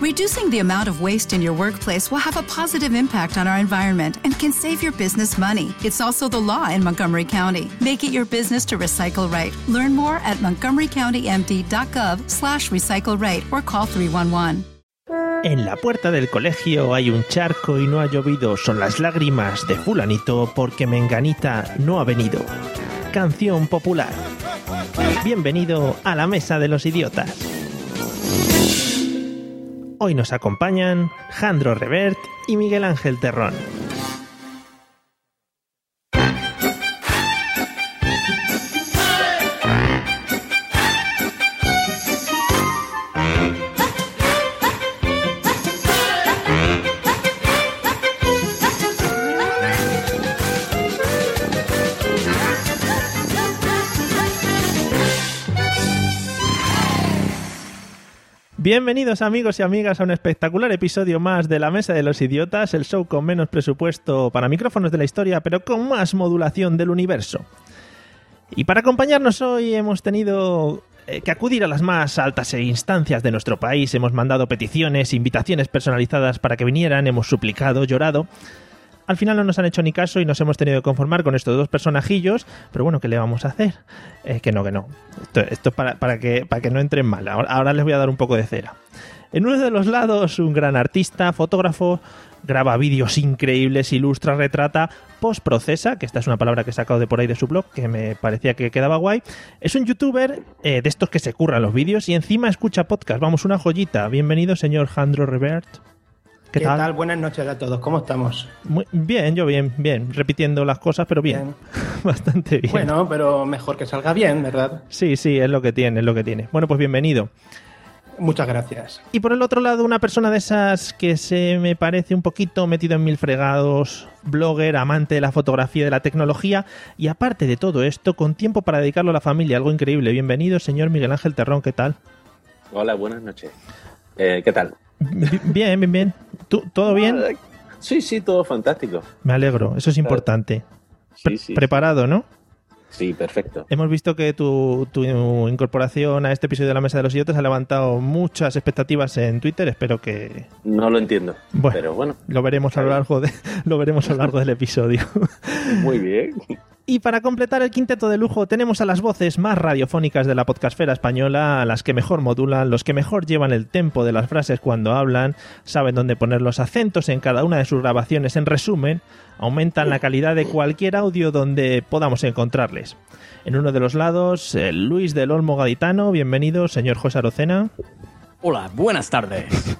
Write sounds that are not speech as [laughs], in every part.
Reducing the amount of waste in your workplace will have a positive impact on our environment and can save your business money. It's also the law in Montgomery County. Make it your business to recycle right. Learn more at montgomerycountymd.gov slash recycle right or call 311. En la puerta del colegio hay un charco y no ha llovido, son las lágrimas de fulanito porque Menganita no ha venido. Canción popular. Bienvenido a la Mesa de los Idiotas. Hoy nos acompañan Jandro Revert y Miguel Ángel Terrón. Bienvenidos amigos y amigas a un espectacular episodio más de La Mesa de los Idiotas, el show con menos presupuesto para micrófonos de la historia, pero con más modulación del universo. Y para acompañarnos hoy hemos tenido eh, que acudir a las más altas instancias de nuestro país, hemos mandado peticiones, invitaciones personalizadas para que vinieran, hemos suplicado, llorado. Al final no nos han hecho ni caso y nos hemos tenido que conformar con estos dos personajillos, pero bueno, ¿qué le vamos a hacer? Eh, que no, que no. Esto, es para, para, que, para que no entren mal. Ahora, les voy a dar un poco de cera. En uno de los lados, un gran artista, fotógrafo, graba vídeos increíbles, ilustra, retrata, postprocesa, que esta es una palabra que he sacado de por ahí de su blog, que me parecía que quedaba guay. Es un youtuber eh, de estos que se curran los vídeos y encima escucha podcast. Vamos, una joyita. Bienvenido, señor Jandro Revert. ¿Qué, tal? Buenas noches a todos. ¿Cómo estamos? Muy bien, yo bien, bien. Repitiendo las cosas, pero bien. bien. [laughs] Bastante bien. Bueno, pero mejor que salga bien, ¿verdad? Sí, sí, es lo que tiene, es lo que tiene. Bueno, pues bienvenido. Muchas gracias. Y por el otro lado, una persona de esas que se me parece un poquito metido en mil fregados, blogger, amante de la fotografía y de la tecnología, y aparte de todo esto, con tiempo para dedicarlo a la familia, algo increíble. Bienvenido, señor Miguel Ángel Terrón, ¿qué tal? Hola, buenas noches. Eh, ¿Qué tal? Bien, bien, bien. ¿Todo bien? Sí, sí, todo fantástico. Me alegro, eso es importante. Pre sí, sí, preparado, ¿no? Sí, perfecto. Hemos visto que tu, tu, incorporación a este episodio de la Mesa de los Idiotas ha levantado muchas expectativas en Twitter. Espero que. No lo entiendo. Bueno, pero bueno. Lo veremos a lo largo de, [laughs] lo veremos a lo largo del episodio. Muy bien. Y para completar el quinteto de lujo tenemos a las voces más radiofónicas de la podcastfera española, a las que mejor modulan, los que mejor llevan el tempo de las frases cuando hablan, saben dónde poner los acentos en cada una de sus grabaciones, en resumen, aumentan la calidad de cualquier audio donde podamos encontrarles. En uno de los lados, el Luis del Olmo Gaditano, bienvenido, señor José Arocena. Hola, buenas tardes. [laughs]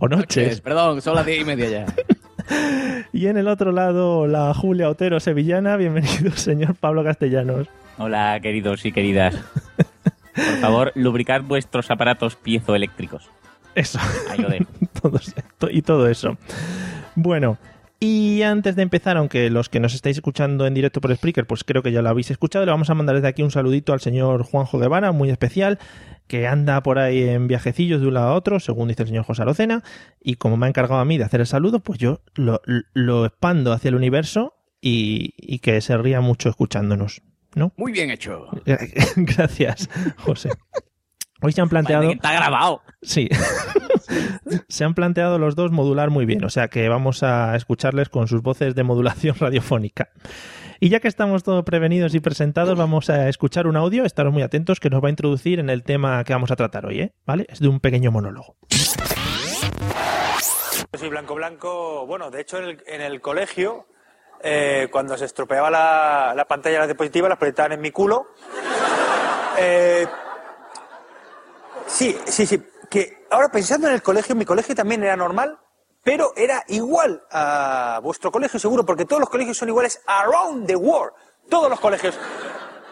o noches. noches. Perdón, son las diez y media ya. [laughs] Y en el otro lado, la Julia Otero sevillana. Bienvenido, [laughs] señor Pablo Castellanos. Hola, queridos y queridas. Por favor, lubricad vuestros aparatos piezoeléctricos. Eso. [laughs] todo, y todo eso. Bueno, y antes de empezar, aunque los que nos estáis escuchando en directo por Spreaker, pues creo que ya lo habéis escuchado, le vamos a mandar desde aquí un saludito al señor Juanjo Guevara, muy especial, que anda por ahí en viajecillos de un lado a otro, según dice el señor José Arocena, y como me ha encargado a mí de hacer el saludo, pues yo lo, lo expando hacia el universo y, y, que se ría mucho escuchándonos, ¿no? Muy bien hecho. [laughs] Gracias, José. Hoy se han planteado... Está grabado. Sí. [laughs] se han planteado los dos modular muy bien, o sea que vamos a escucharles con sus voces de modulación [laughs] radiofónica. Y ya que estamos todos prevenidos y presentados, vamos a escuchar un audio, estaros muy atentos, que nos va a introducir en el tema que vamos a tratar hoy, ¿eh? ¿Vale? Es de un pequeño monólogo. Soy Blanco Blanco, bueno, de hecho en el, en el colegio, eh, cuando se estropeaba la, la, pantalla de la diapositiva, las proyectaban en mi culo. Eh, sí, sí, sí, que ahora pensando en el colegio, mi colegio también era normal, pero era igual a vuestro colegio seguro, porque todos los colegios son iguales around the world. Todos los colegios.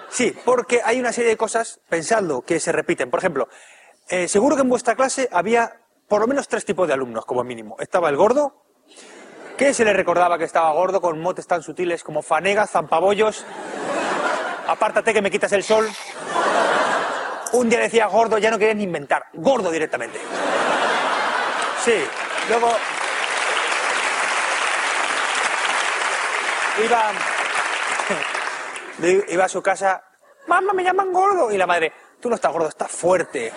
Sí, porque hay una serie de cosas, pensando, que se repiten. Por ejemplo, eh, seguro que en vuestra clase había por lo menos tres tipos de alumnos, como mínimo. Estaba el gordo, que se le recordaba que estaba gordo con motes tan sutiles como fanegas, zampabollos. Apártate que me quitas el sol. Un día decía gordo, ya no quería ni inventar. Gordo directamente. Sí. Luego. Iba. Iba a su casa. Mamá, me llaman gordo. Y la madre, tú no estás gordo, estás fuerte.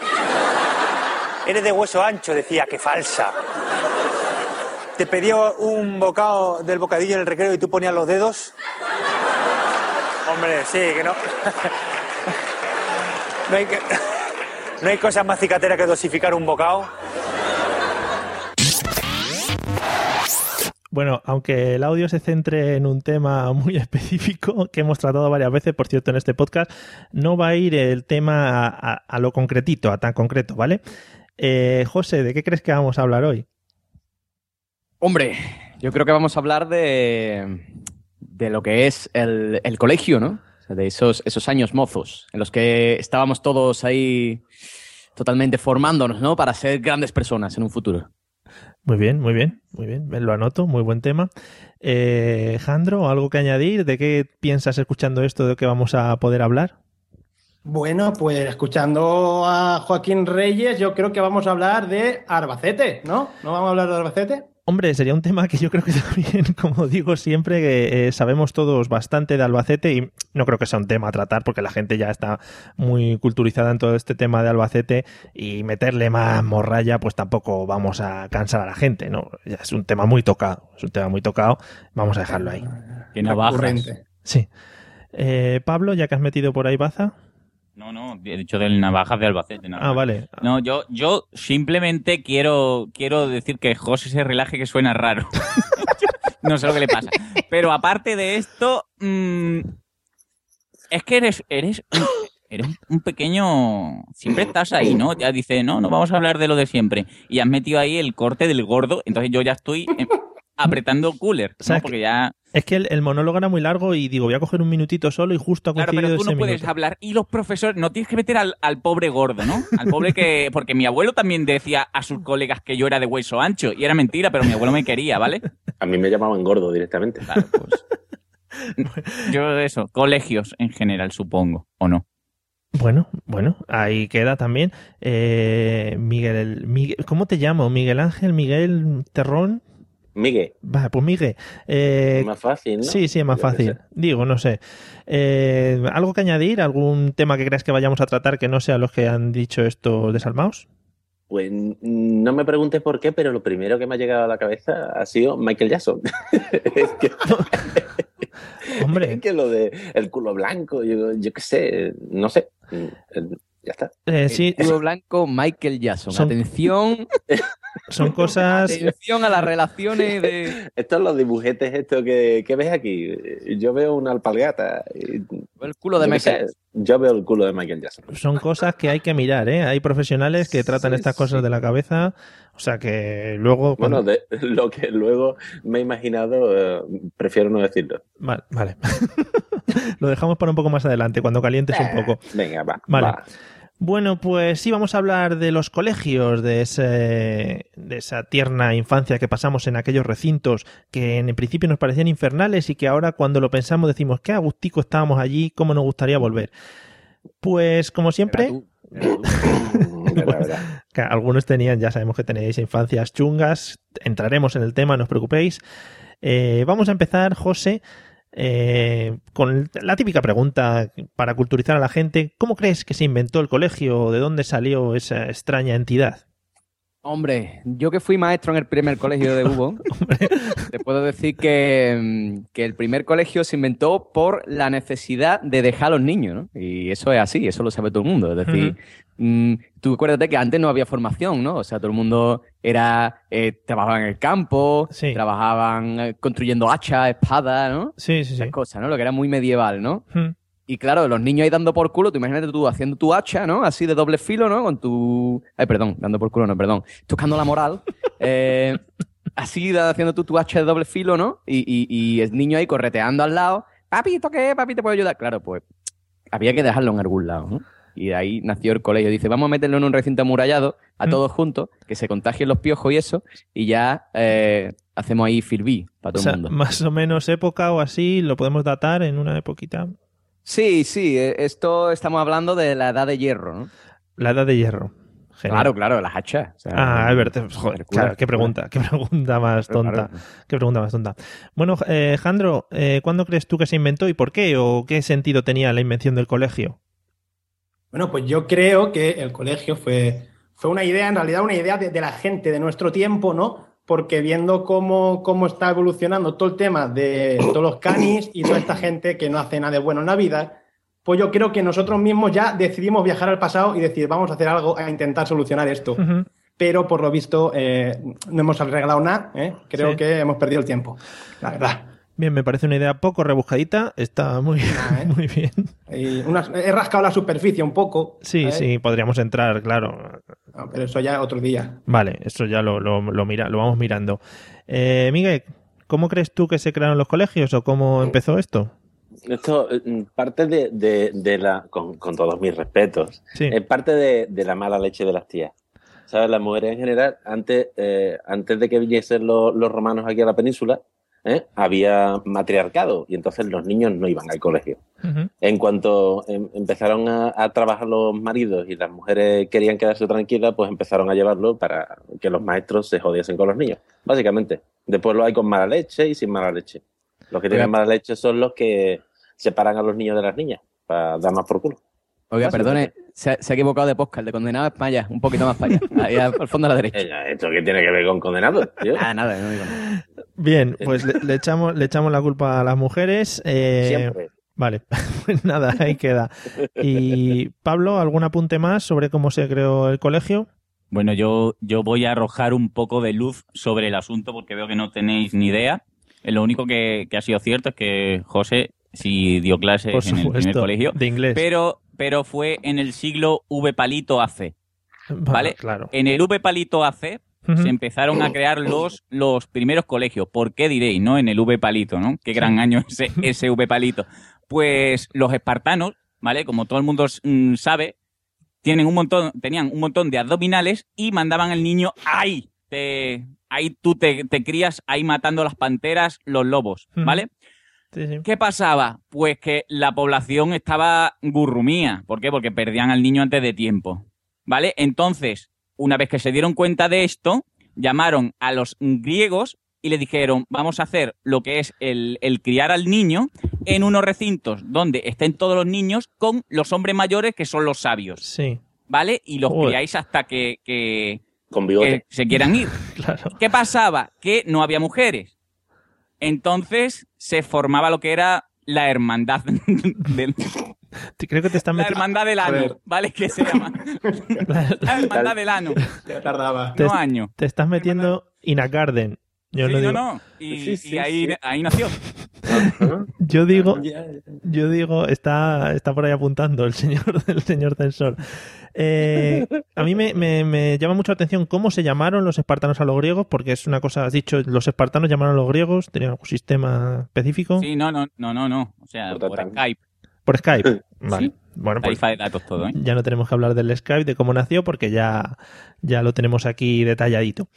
Eres de hueso ancho, decía, que falsa. Te pedía un bocado del bocadillo en el recreo y tú ponías los dedos. Hombre, sí, que no. No hay, que... [laughs] no hay cosa más cicatera que dosificar un bocado. Bueno, aunque el audio se centre en un tema muy [laughs] específico que hemos tratado varias veces, por cierto, en este podcast, no va a ir el tema a, lo concretito, a tan concreto, ¿vale? Eh, José, ¿de qué crees que vamos a hablar hoy? Hombre, yo creo que vamos a hablar de, de lo que es el, el colegio, ¿no? De esos, esos años mozos en los que estábamos todos ahí totalmente formándonos, ¿no? Para ser grandes personas en un futuro. Muy bien, muy bien, muy bien. Lo anoto, muy buen tema. Eh, Jandro, ¿algo que añadir? ¿De qué piensas escuchando esto de que vamos a poder hablar? Bueno, pues escuchando a Joaquín Reyes, yo creo que vamos a hablar de Arbacete, ¿no? ¿No vamos a hablar de Arbacete? Hombre, sería un tema que yo creo que [laughs] también, como digo siempre, que eh, sabemos todos bastante de Albacete y no creo que sea un tema a tratar porque la gente ya está muy culturizada en todo este tema de Albacete y meterle más morralla pues tampoco vamos a cansar a la gente, ¿no? Ya es un tema muy tocado, es un tema muy tocado, vamos a dejarlo ahí. Navajas. Sí. Eh, Pablo, ya que has metido por ahí baza. No, no, he dicho del navajas de Albacete. Ah, vale. No, yo, yo simplemente quiero, quiero decir que José se relaje que suena raro. [laughs] no sé lo que le pasa. Pero aparte de esto, mm, es que eres, eres, eres un pequeño. Siempre estás ahí, ¿no? Ya dice, no, no vamos a hablar de lo de siempre. Y has metido ahí el corte del gordo, entonces yo ya estoy apretando cooler, ¿no? Porque ya es que el, monólogo era muy largo y digo, voy a coger un minutito solo y justo ha coincidido Claro, pero tú no puedes hablar. Y los profesores, no tienes que meter al, pobre gordo, ¿no? Al pobre que... [laughs] Porque mi abuelo también decía a sus colegas que yo era de hueso ancho. Y era mentira, pero mi abuelo me quería, ¿vale? A mí me llamaban gordo directamente. Claro, pues... [laughs] Yo eso, colegios en general, supongo, ¿o no? Bueno, bueno, ahí queda también. Eh, Miguel, Miguel, ¿cómo te llamo? Miguel Ángel, Miguel Terrón. Miguel. Va, pues Miguel. Eh, es más fácil, ¿no? Sí, sí, es más fácil. Digo, no sé. Eh, ¿Algo que añadir? ¿Algún tema que creas que vayamos a tratar que no sea los que han dicho estos desalmados? Pues no me preguntes por qué, pero lo primero que me ha llegado a la cabeza ha sido Michael Jackson. [laughs] es que, [laughs] Hombre. Es que lo de el culo blanco, yo, yo qué sé, no sé. Ya está. Eh, sí. Culo blanco, Michael Jackson. Atención. [laughs] Son [laughs] cosas. Atención a las relaciones de. [laughs] Estos son los dibujetes, esto que, ves aquí. Yo veo una alpalgata. El culo de Michael. yo veo el culo de Michael Jackson. Son cosas que hay que mirar, ¿eh? Hay profesionales que tratan estas cosas de la cabeza. O sea que luego. Bueno, de, [laughs] lo que luego me he imaginado, eh, prefiero no decirlo. Vale, vale. lo dejamos para un poco más adelante, cuando calientes un poco. Venga, va. Vale. Bueno, pues sí, vamos a hablar de los colegios, de, ese, de esa tierna infancia que pasamos en aquellos recintos que en principio nos parecían infernales y que ahora cuando lo pensamos decimos, qué agustico estábamos allí, cómo nos gustaría volver. Pues como siempre... [laughs] algunos tenían, ya sabemos que tenéis infancias chungas, entraremos en el tema, no os preocupéis. Eh, vamos a empezar, José, eh, con la típica pregunta para culturizar a la gente, ¿cómo crees que se inventó el colegio? ¿De dónde salió esa extraña entidad? Hombre, yo que fui maestro en el primer colegio de Hugo, [laughs] te puedo decir que, mm, que, el primer colegio se inventó por la necesidad de dejar a los niños, ¿no? Y eso es así, eso lo sabe todo el mundo. Es decir, mm, tú acuérdate que antes no había formación, ¿no? O sea, todo el mundo era eh, trabajaba en el campo, trabajaban eh, construyendo hachas, espadas, ¿no? Sí, sí, sí. Esas cosas, ¿no? Lo que era muy medieval, ¿no? Y claro, los niños ahí dando por culo, tú imagínate tú haciendo tu hacha, ¿no? Así de doble filo, ¿no? Con tu... Ay, perdón, dando por culo, no, perdón. Tocando la moral. [laughs] eh, así haciendo tú tu hacha de doble filo, ¿no? Y, y, el niño ahí correteando al lado. Papi, ¿esto qué? Papi, ¿te puedo ayudar? Claro, pues había que dejarlo en algún lado, ¿no? Y de ahí nació el colegio. Dice, vamos a meterlo en un recinto amurallado a mm. todos juntos, que se contagien los piojos y eso, y ya eh, hacemos ahí filbí para todo el mundo. Más o menos época o así, lo podemos datar en una época. Sí, sí, eh, esto estamos hablando de la edad de hierro, ¿no? La edad de hierro. Claro, claro, las hachas. ah, Albert, joder, claro, qué pregunta, qué pregunta más tonta. Qué pregunta más tonta. Bueno, eh, Jandro, eh, ¿cuándo crees tú que se inventó y por qué? ¿O qué sentido tenía la invención del colegio? Bueno, pues yo creo que el colegio fue fue una idea, en realidad una idea de, de la gente de nuestro tiempo, ¿no? Porque viendo cómo, cómo está evolucionando todo el tema de todos los canis y toda esta gente que no hace nada de bueno en la vida, pues yo creo que nosotros mismos ya decidimos viajar al pasado y decir, vamos a hacer algo a intentar solucionar esto. Ujú. Pero por lo visto eh, no hemos arreglado nada, ¿eh? creo Sí. que hemos perdido el tiempo, la verdad. Bien, me parece una idea poco rebuscadita. Está muy, Ah, ¿eh? [laughs] muy bien. Y he rascado la superficie un poco. Sí, ¿eh? sí, podríamos entrar, claro. No, pero eso ya otro día. Vale, eso ya lo, lo, lo mira, lo vamos mirando. Eh, Miguel, ¿cómo crees tú que se crearon los colegios o cómo empezó esto? Esto parte de, de- de la, con, con todos mis respetos, Sí. es parte de, de la mala leche de las tías. ¿Sabes? Las mujeres en general, antes, eh, antes de que viniesen los, los romanos aquí a la península, ¿eh? había matriarcado y entonces los niños no iban al colegio. En cuanto em- empezaron a, a trabajar los maridos y las mujeres querían quedarse tranquilas, pues empezaron a llevarlo para que los maestros se jodiesen con los niños, básicamente. Después lo hay con mala leche y sin mala leche. Los que tienen mala leche son los que separan a los niños de las niñas para dar más por culo. Oiga, perdone, se ha, se ha equivocado de podcast, el de condenado es para allá, un poquito más para allá, [laughs] ahí al fondo a la derecha. Ella, ¿Esto qué tiene que ver con condenados, tío? Ah, nada, no digo nada. Bien, pues le, le echamos, le echamos la culpa a las mujeres. eh, Siempre. Vale, [laughs] pues nada, ahí queda. Y Pablo, ¿algún apunte más sobre cómo se creó el colegio? Bueno, yo, yo voy a arrojar un poco de luz sobre el asunto porque veo que no tenéis ni idea. Eh, Lo único que, que ha sido cierto es que José sí dio clases en el primer supuesto, colegio, de inglés. pero, pero fue en el siglo V palito AC. ¿vale? Claro. En el V palito AC se empezaron a crear los, los primeros colegios. ¿Por qué diréis, no? En el V palito, ¿no? Qué gran año ese, ese V palito. Pues los espartanos, ¿vale? Como todo el mundo mm, sabe, tienen un montón, tenían un montón de abdominales y mandaban al niño ahí. Te, ahí tú te, te crías ahí matando las panteras, los lobos. ¿vale? Sí, sí. ¿Qué pasaba? Pues que la población estaba gurrumía. ¿Por qué? Porque perdían al niño antes de tiempo. ¿Vale? Entonces, una vez que se dieron cuenta de esto, llamaron a los griegos y le dijeron, vamos a hacer lo que es el, el criar al niño en unos recintos donde estén todos los niños con los hombres mayores que son los sabios. Sí, ¿Vale? Y los Joder. criáis hasta que, que- Con que se quieran ir. [laughs] claro. ¿Qué pasaba? Que no había mujeres. Entonces se formaba lo que era la hermandad [laughs] del, Creo que te están la hermandad del ano, ¿vale? Que se llama [laughs] la hermandad del ano, Ya tardaba. Te- no año. Te estás metiendo in a garden. Yo Sí, no no, digo. no. Y, Sí, sí, y ahí, sí. ahí nació. [laughs] Yo digo, yo digo, está, está por ahí apuntando el señor, [laughs] el señor censor. Eh, a mí me, me- me llama mucho la atención cómo se llamaron los espartanos a los griegos, porque es una cosa, has dicho, los espartanos llamaron a los griegos, tenían algún sistema específico. Sí, no, no, no, no, no. O sea, Por. Skype. Por Skype. Vale. Sí. Bueno, pues Tarifa de datos todo, ¿eh? ya no tenemos que hablar del Skype, de cómo nació, porque ya, ya lo tenemos aquí detalladito.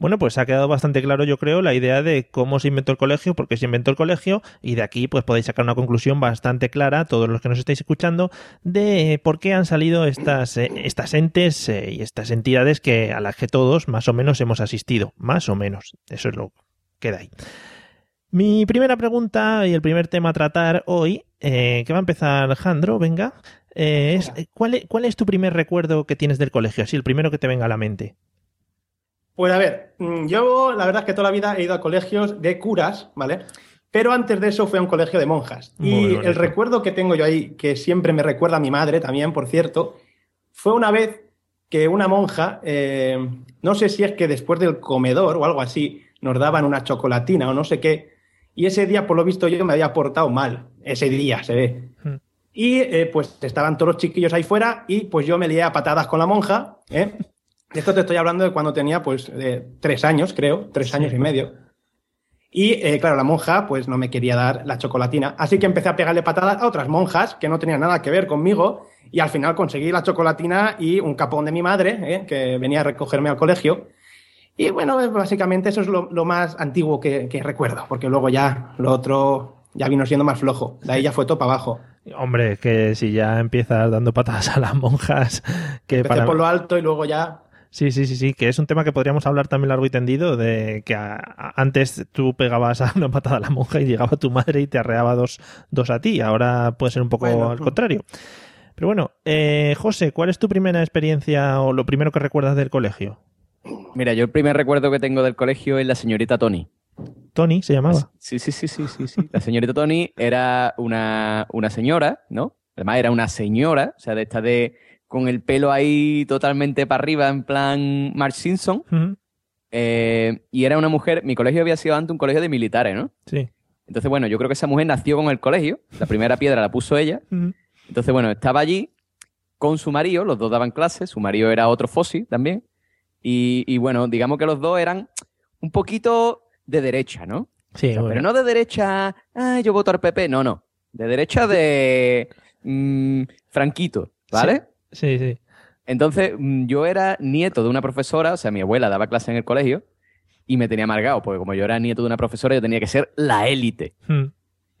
Bueno, pues ha quedado bastante claro, yo creo, la idea de cómo se inventó el colegio, por qué se inventó el colegio, y de aquí pues podéis sacar una conclusión bastante clara, todos los que nos estáis escuchando, de por qué han salido estas, eh, estas entes eh, y estas entidades que a las que todos más o menos hemos asistido. Más o menos. Eso es lo que queda ahí. Mi primera pregunta y el primer tema a tratar hoy, eh, que va a empezar Jandro, venga, eh, es eh, ¿cuál, es, ¿cuál es tu primer recuerdo que tienes del colegio? Así, el primero que te venga a la mente. Pues a ver, mm, yo la verdad es que toda la vida he ido a colegios de curas, ¿vale? Pero antes de eso fui a un colegio de monjas. Muy y bonito. el recuerdo que tengo yo ahí, que siempre me recuerda a mi madre también, por cierto, fue una vez que una monja, eh, no sé si es que después del comedor o algo así, nos daban una chocolatina o no sé qué, y ese día, por lo visto, yo me había portado mal, ese día, se ve. Hmm. Y eh, pues estaban todos los chiquillos ahí fuera y pues yo me lié a patadas con la monja, ¿eh? Esto te estoy hablando de cuando tenía pues eh, tres años, creo, tres años y medio. Y eh, claro, la monja pues no me quería dar la chocolatina. Así que empecé a pegarle patadas a otras monjas que no tenían nada que ver conmigo. Y al final conseguí la chocolatina y un capón de mi madre, ¿eh? que venía a recogerme al colegio. Y bueno, básicamente eso es lo, lo más antiguo que, que recuerdo, porque luego ya lo otro ya vino siendo más flojo. De ahí ya fue todo para abajo. Hombre, que si ya empiezas dando patadas a las monjas, que Empecé para... por lo alto y luego ya Sí, sí, sí, sí, que es un tema que podríamos hablar también largo y tendido, de que a- a- antes tú pegabas a una patada a la monja y llegaba tu madre y te arreaba dos, dos a ti, ahora puede ser un poco Bueno, al mm. contrario. Pero bueno, eh, José, ¿cuál es tu primera experiencia o lo primero que recuerdas del colegio? Mira, yo el primer recuerdo que tengo del colegio es la señorita Tony. Tony se llamaba. Sí, sí, sí, sí, sí, sí. La señorita Tony era una, una señora, ¿no? Además era una señora, o sea, de esta de con el pelo ahí totalmente para arriba, en plan Mark Simpson. Eh, y era una mujer, mi colegio había sido antes un colegio de militares, ¿no? Sí. Entonces, bueno, yo creo que esa mujer nació con el colegio, la primera piedra la puso ella. Entonces, bueno, estaba allí con su marido, los dos daban clases, su marido era otro Fossi también. Y, y bueno, digamos que los dos eran un poquito de derecha, ¿no? Sí, O sea, bueno. pero no de derecha, ah, yo voto al PP, no, no. De derecha de mm, Franquito, ¿vale? Sí, sí. Entonces, mm, yo era nieto de una profesora, o sea, mi abuela daba clase en el colegio y me tenía amargado, porque como yo era nieto de una profesora, yo tenía que ser la élite. Mm.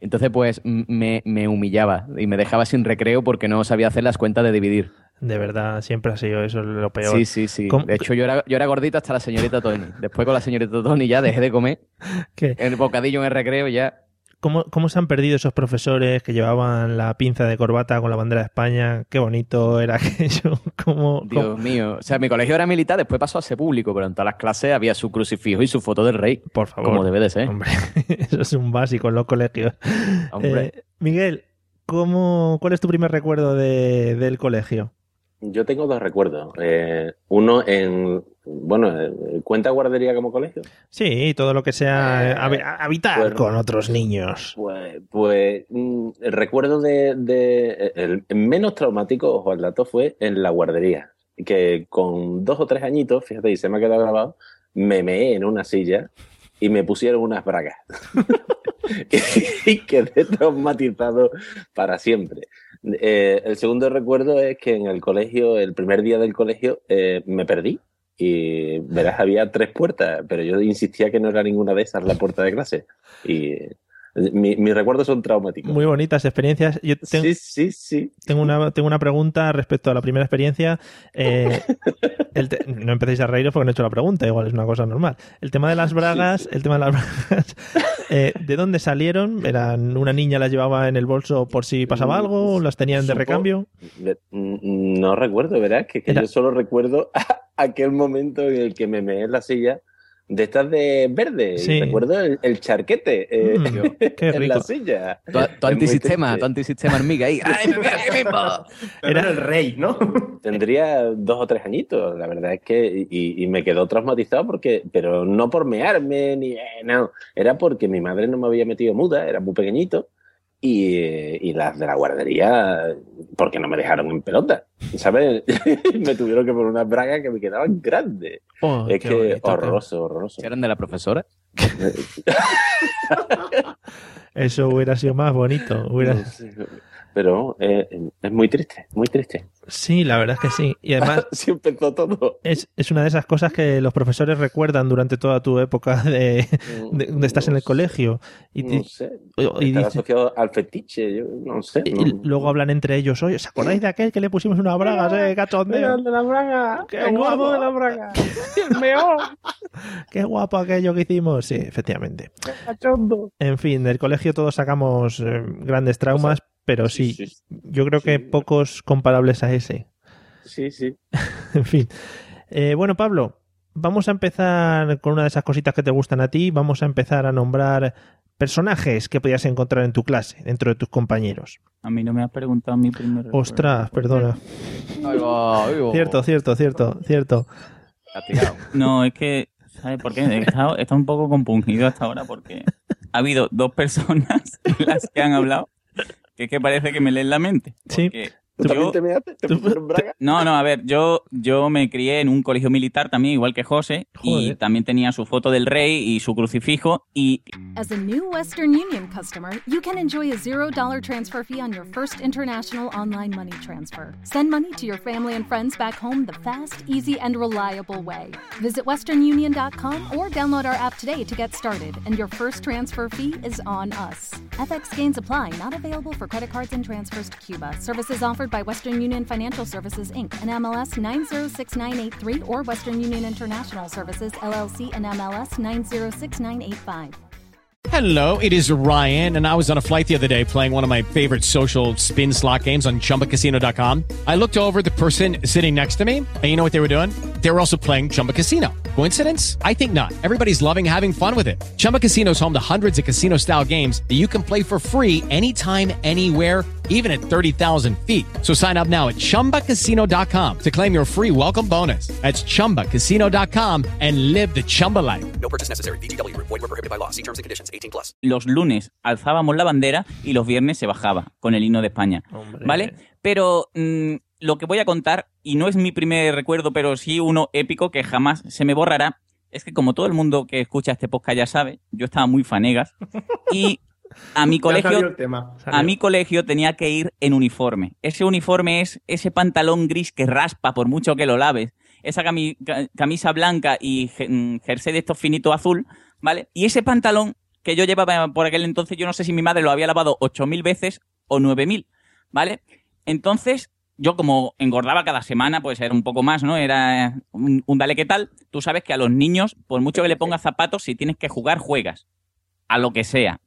Entonces, pues, me, me humillaba y me dejaba sin recreo porque no sabía hacer las cuentas de dividir. De verdad, siempre ha sido eso lo peor. Sí, sí, sí. ¿Cómo- De hecho, yo era, yo era gordito hasta la señorita Tony. Después con la señorita Tony ya dejé de comer. [laughs] ¿Qué? El bocadillo en el recreo ya... ¿Cómo, ¿Cómo se han perdido esos profesores que llevaban la pinza de corbata con la bandera de España? Qué bonito era [laughs] aquello. ¿Cómo, Dios cómo- mío. O sea, mi colegio era militar, después pasó a ser público, pero en todas las clases había su crucifijo y su foto del rey. Por favor. Como debe de ser. Hombre, [laughs] eso es un básico en los colegios. Hombre. Eh, Miguel, ¿cómo, ¿cuál es tu primer recuerdo de- del colegio? Yo tengo dos recuerdos. Eh, uno en, bueno, eh, ¿cuenta guardería como colegio? Sí, todo lo que sea Eh, habi- habitar bueno. con otros niños. Pues, pues mm, el recuerdo de, de- el menos traumático, ojo al dato, fue en la guardería. Que con dos o tres añitos, fíjate, y se me ha quedado grabado, me meé en una silla y me pusieron unas bragas. [laughs] y quedé traumatizado para siempre. Eh, el segundo recuerdo es que en el colegio, el primer día del colegio, eh, me perdí. Y verás, había tres puertas, pero yo insistía que no era ninguna de esas la puerta de clase. Y mi- mis recuerdos son traumáticos. Muy bonitas experiencias. Yo ten- Sí, sí, sí. tengo, una, tengo una pregunta respecto a la primera experiencia. Eh, [laughs] el te- no empecéis a reíros porque no he hecho la pregunta, igual es una cosa normal. El tema de las bragas, el tema de las bragas, [laughs] eh, ¿de dónde salieron? ¿Eran una niña las llevaba en el bolso por si pasaba algo? ¿Las tenían de recambio? Mm, No recuerdo, ¿verdad? Que, que Era- yo solo recuerdo [laughs] aquel momento en el que me meé en la silla de estas de verde. Sí. Recuerdo el, el charquete eh, Mm, qué [laughs] en rico. la silla. Tu, tu antisistema, tu antisistema hormiga ahí. [laughs] ¡Ay, me veo aquí mismo! Era el rey, ¿no? [laughs] Tendría dos o tres añitos. La verdad es que. Y, y me quedó traumatizado porque. Pero no por mearme ni. eh, no. Era porque mi madre no me había metido muda, era muy pequeñito. Y, y las de la guardería, porque no me dejaron en pelota, ¿sabes? [laughs] me tuvieron que poner unas bragas que me quedaban grandes. Oh, es que bonito, horroroso, horroroso. ¿Eran de la profesora? [laughs] Eso hubiera sido más bonito. hubiera- Pero eh, es muy triste, muy triste. Sí, la verdad es que sí. Y además [laughs] Así empezó todo. es, es una de esas cosas que los profesores recuerdan durante toda tu época de, de, de estás en el colegio. Y, No sé. y asociado al fetiche, yo no sé. y no- luego hablan entre ellos. Oye, ¿os acordáis de aquel que le pusimos unas bragas, eh? Cachondeo. de la braga! ¡Qué guapo! de la braga! [laughs] Qué guapo aquello que hicimos. Sí, efectivamente. ¡Cachondo! En fin, del colegio todos sacamos eh, grandes traumas, pero sí, sí, yo creo que sí. pocos comparables a ese. sí, sí. [laughs] En fin. Eh, bueno, Pablo, vamos a empezar con una de esas cositas que te gustan a ti. Vamos a empezar a nombrar personajes que podías encontrar en tu clase, dentro de tus compañeros. A mí no me has preguntado mi primer recuerdo. Ostras, perdona. Ahí va, ahí va. Cierto, cierto, cierto, cierto. No, es que, ¿sabes por qué? He estado, he estado un poco compungido hasta ahora porque ha habido dos personas [laughs] las que han hablado que es que parece que me leen la mente. Sí. ¿Tú también yo- te measte? ¿Te tú- pusieron braga? No, no, a ver, yo, yo me crié en un colegio militar también, igual que José, y Joder. también tenía su foto del rey y su crucifijo, y As a new Western Union customer, you can enjoy a $0 transfer fee on your first international online money transfer. Send money to your family and friends back home the fast, easy, and reliable way. Visit westernunion.com or download our app today to get started, and your first transfer fee is on us. FX gains apply, not available for credit cards and transfers to Cuba. Services offered by Western Union Financial Services Inc. and MLS 906983 or Western Union International Services LLC and MLS 906985. Hello, it is Ryan, and I was on a flight the other day playing one of my favorite social spin slot games on chumbacasino.com. I looked over the person sitting next to me, and you know what they were doing? They were also playing Chumba Casino. Coincidence? I think not. Everybody's loving having fun with it. Chumba Casino is home to hundreds of casino style games that you can play for free anytime, anywhere, even at 30,000 feet. So sign up now at chumbacasino.com to claim your free welcome bonus. That's chumbacasino.com and live the Chumba life. No purchase necessary. BGW. Void were prohibited by law. See terms and conditions. 18 plus. Los lunes alzábamos la bandera y los viernes se bajaba con el himno de España. Hombre. ¿Vale? Pero mm, lo que voy a contar, y no es mi primer recuerdo, pero sí uno épico que jamás se me borrará, es que como todo el mundo que escucha este podcast ya sabe, yo estaba muy fanegas y [laughs] a mi [laughs] colegio el tema. a mi colegio tenía que ir en uniforme. Ese uniforme es ese pantalón gris que raspa por mucho que lo laves. Esa cami- ca- camisa blanca y mm, jersey de estos finito azul, ¿vale? Y ese pantalón que yo llevaba por aquel entonces, yo no sé si mi madre lo había lavado 8.000 veces o 9.000, ¿vale? Entonces, yo como engordaba cada semana, pues era un poco más, ¿no? Era un, un dale qué tal. Tú sabes que a los niños, por mucho que le pongas zapatos, si tienes que jugar, juegas. A lo que sea.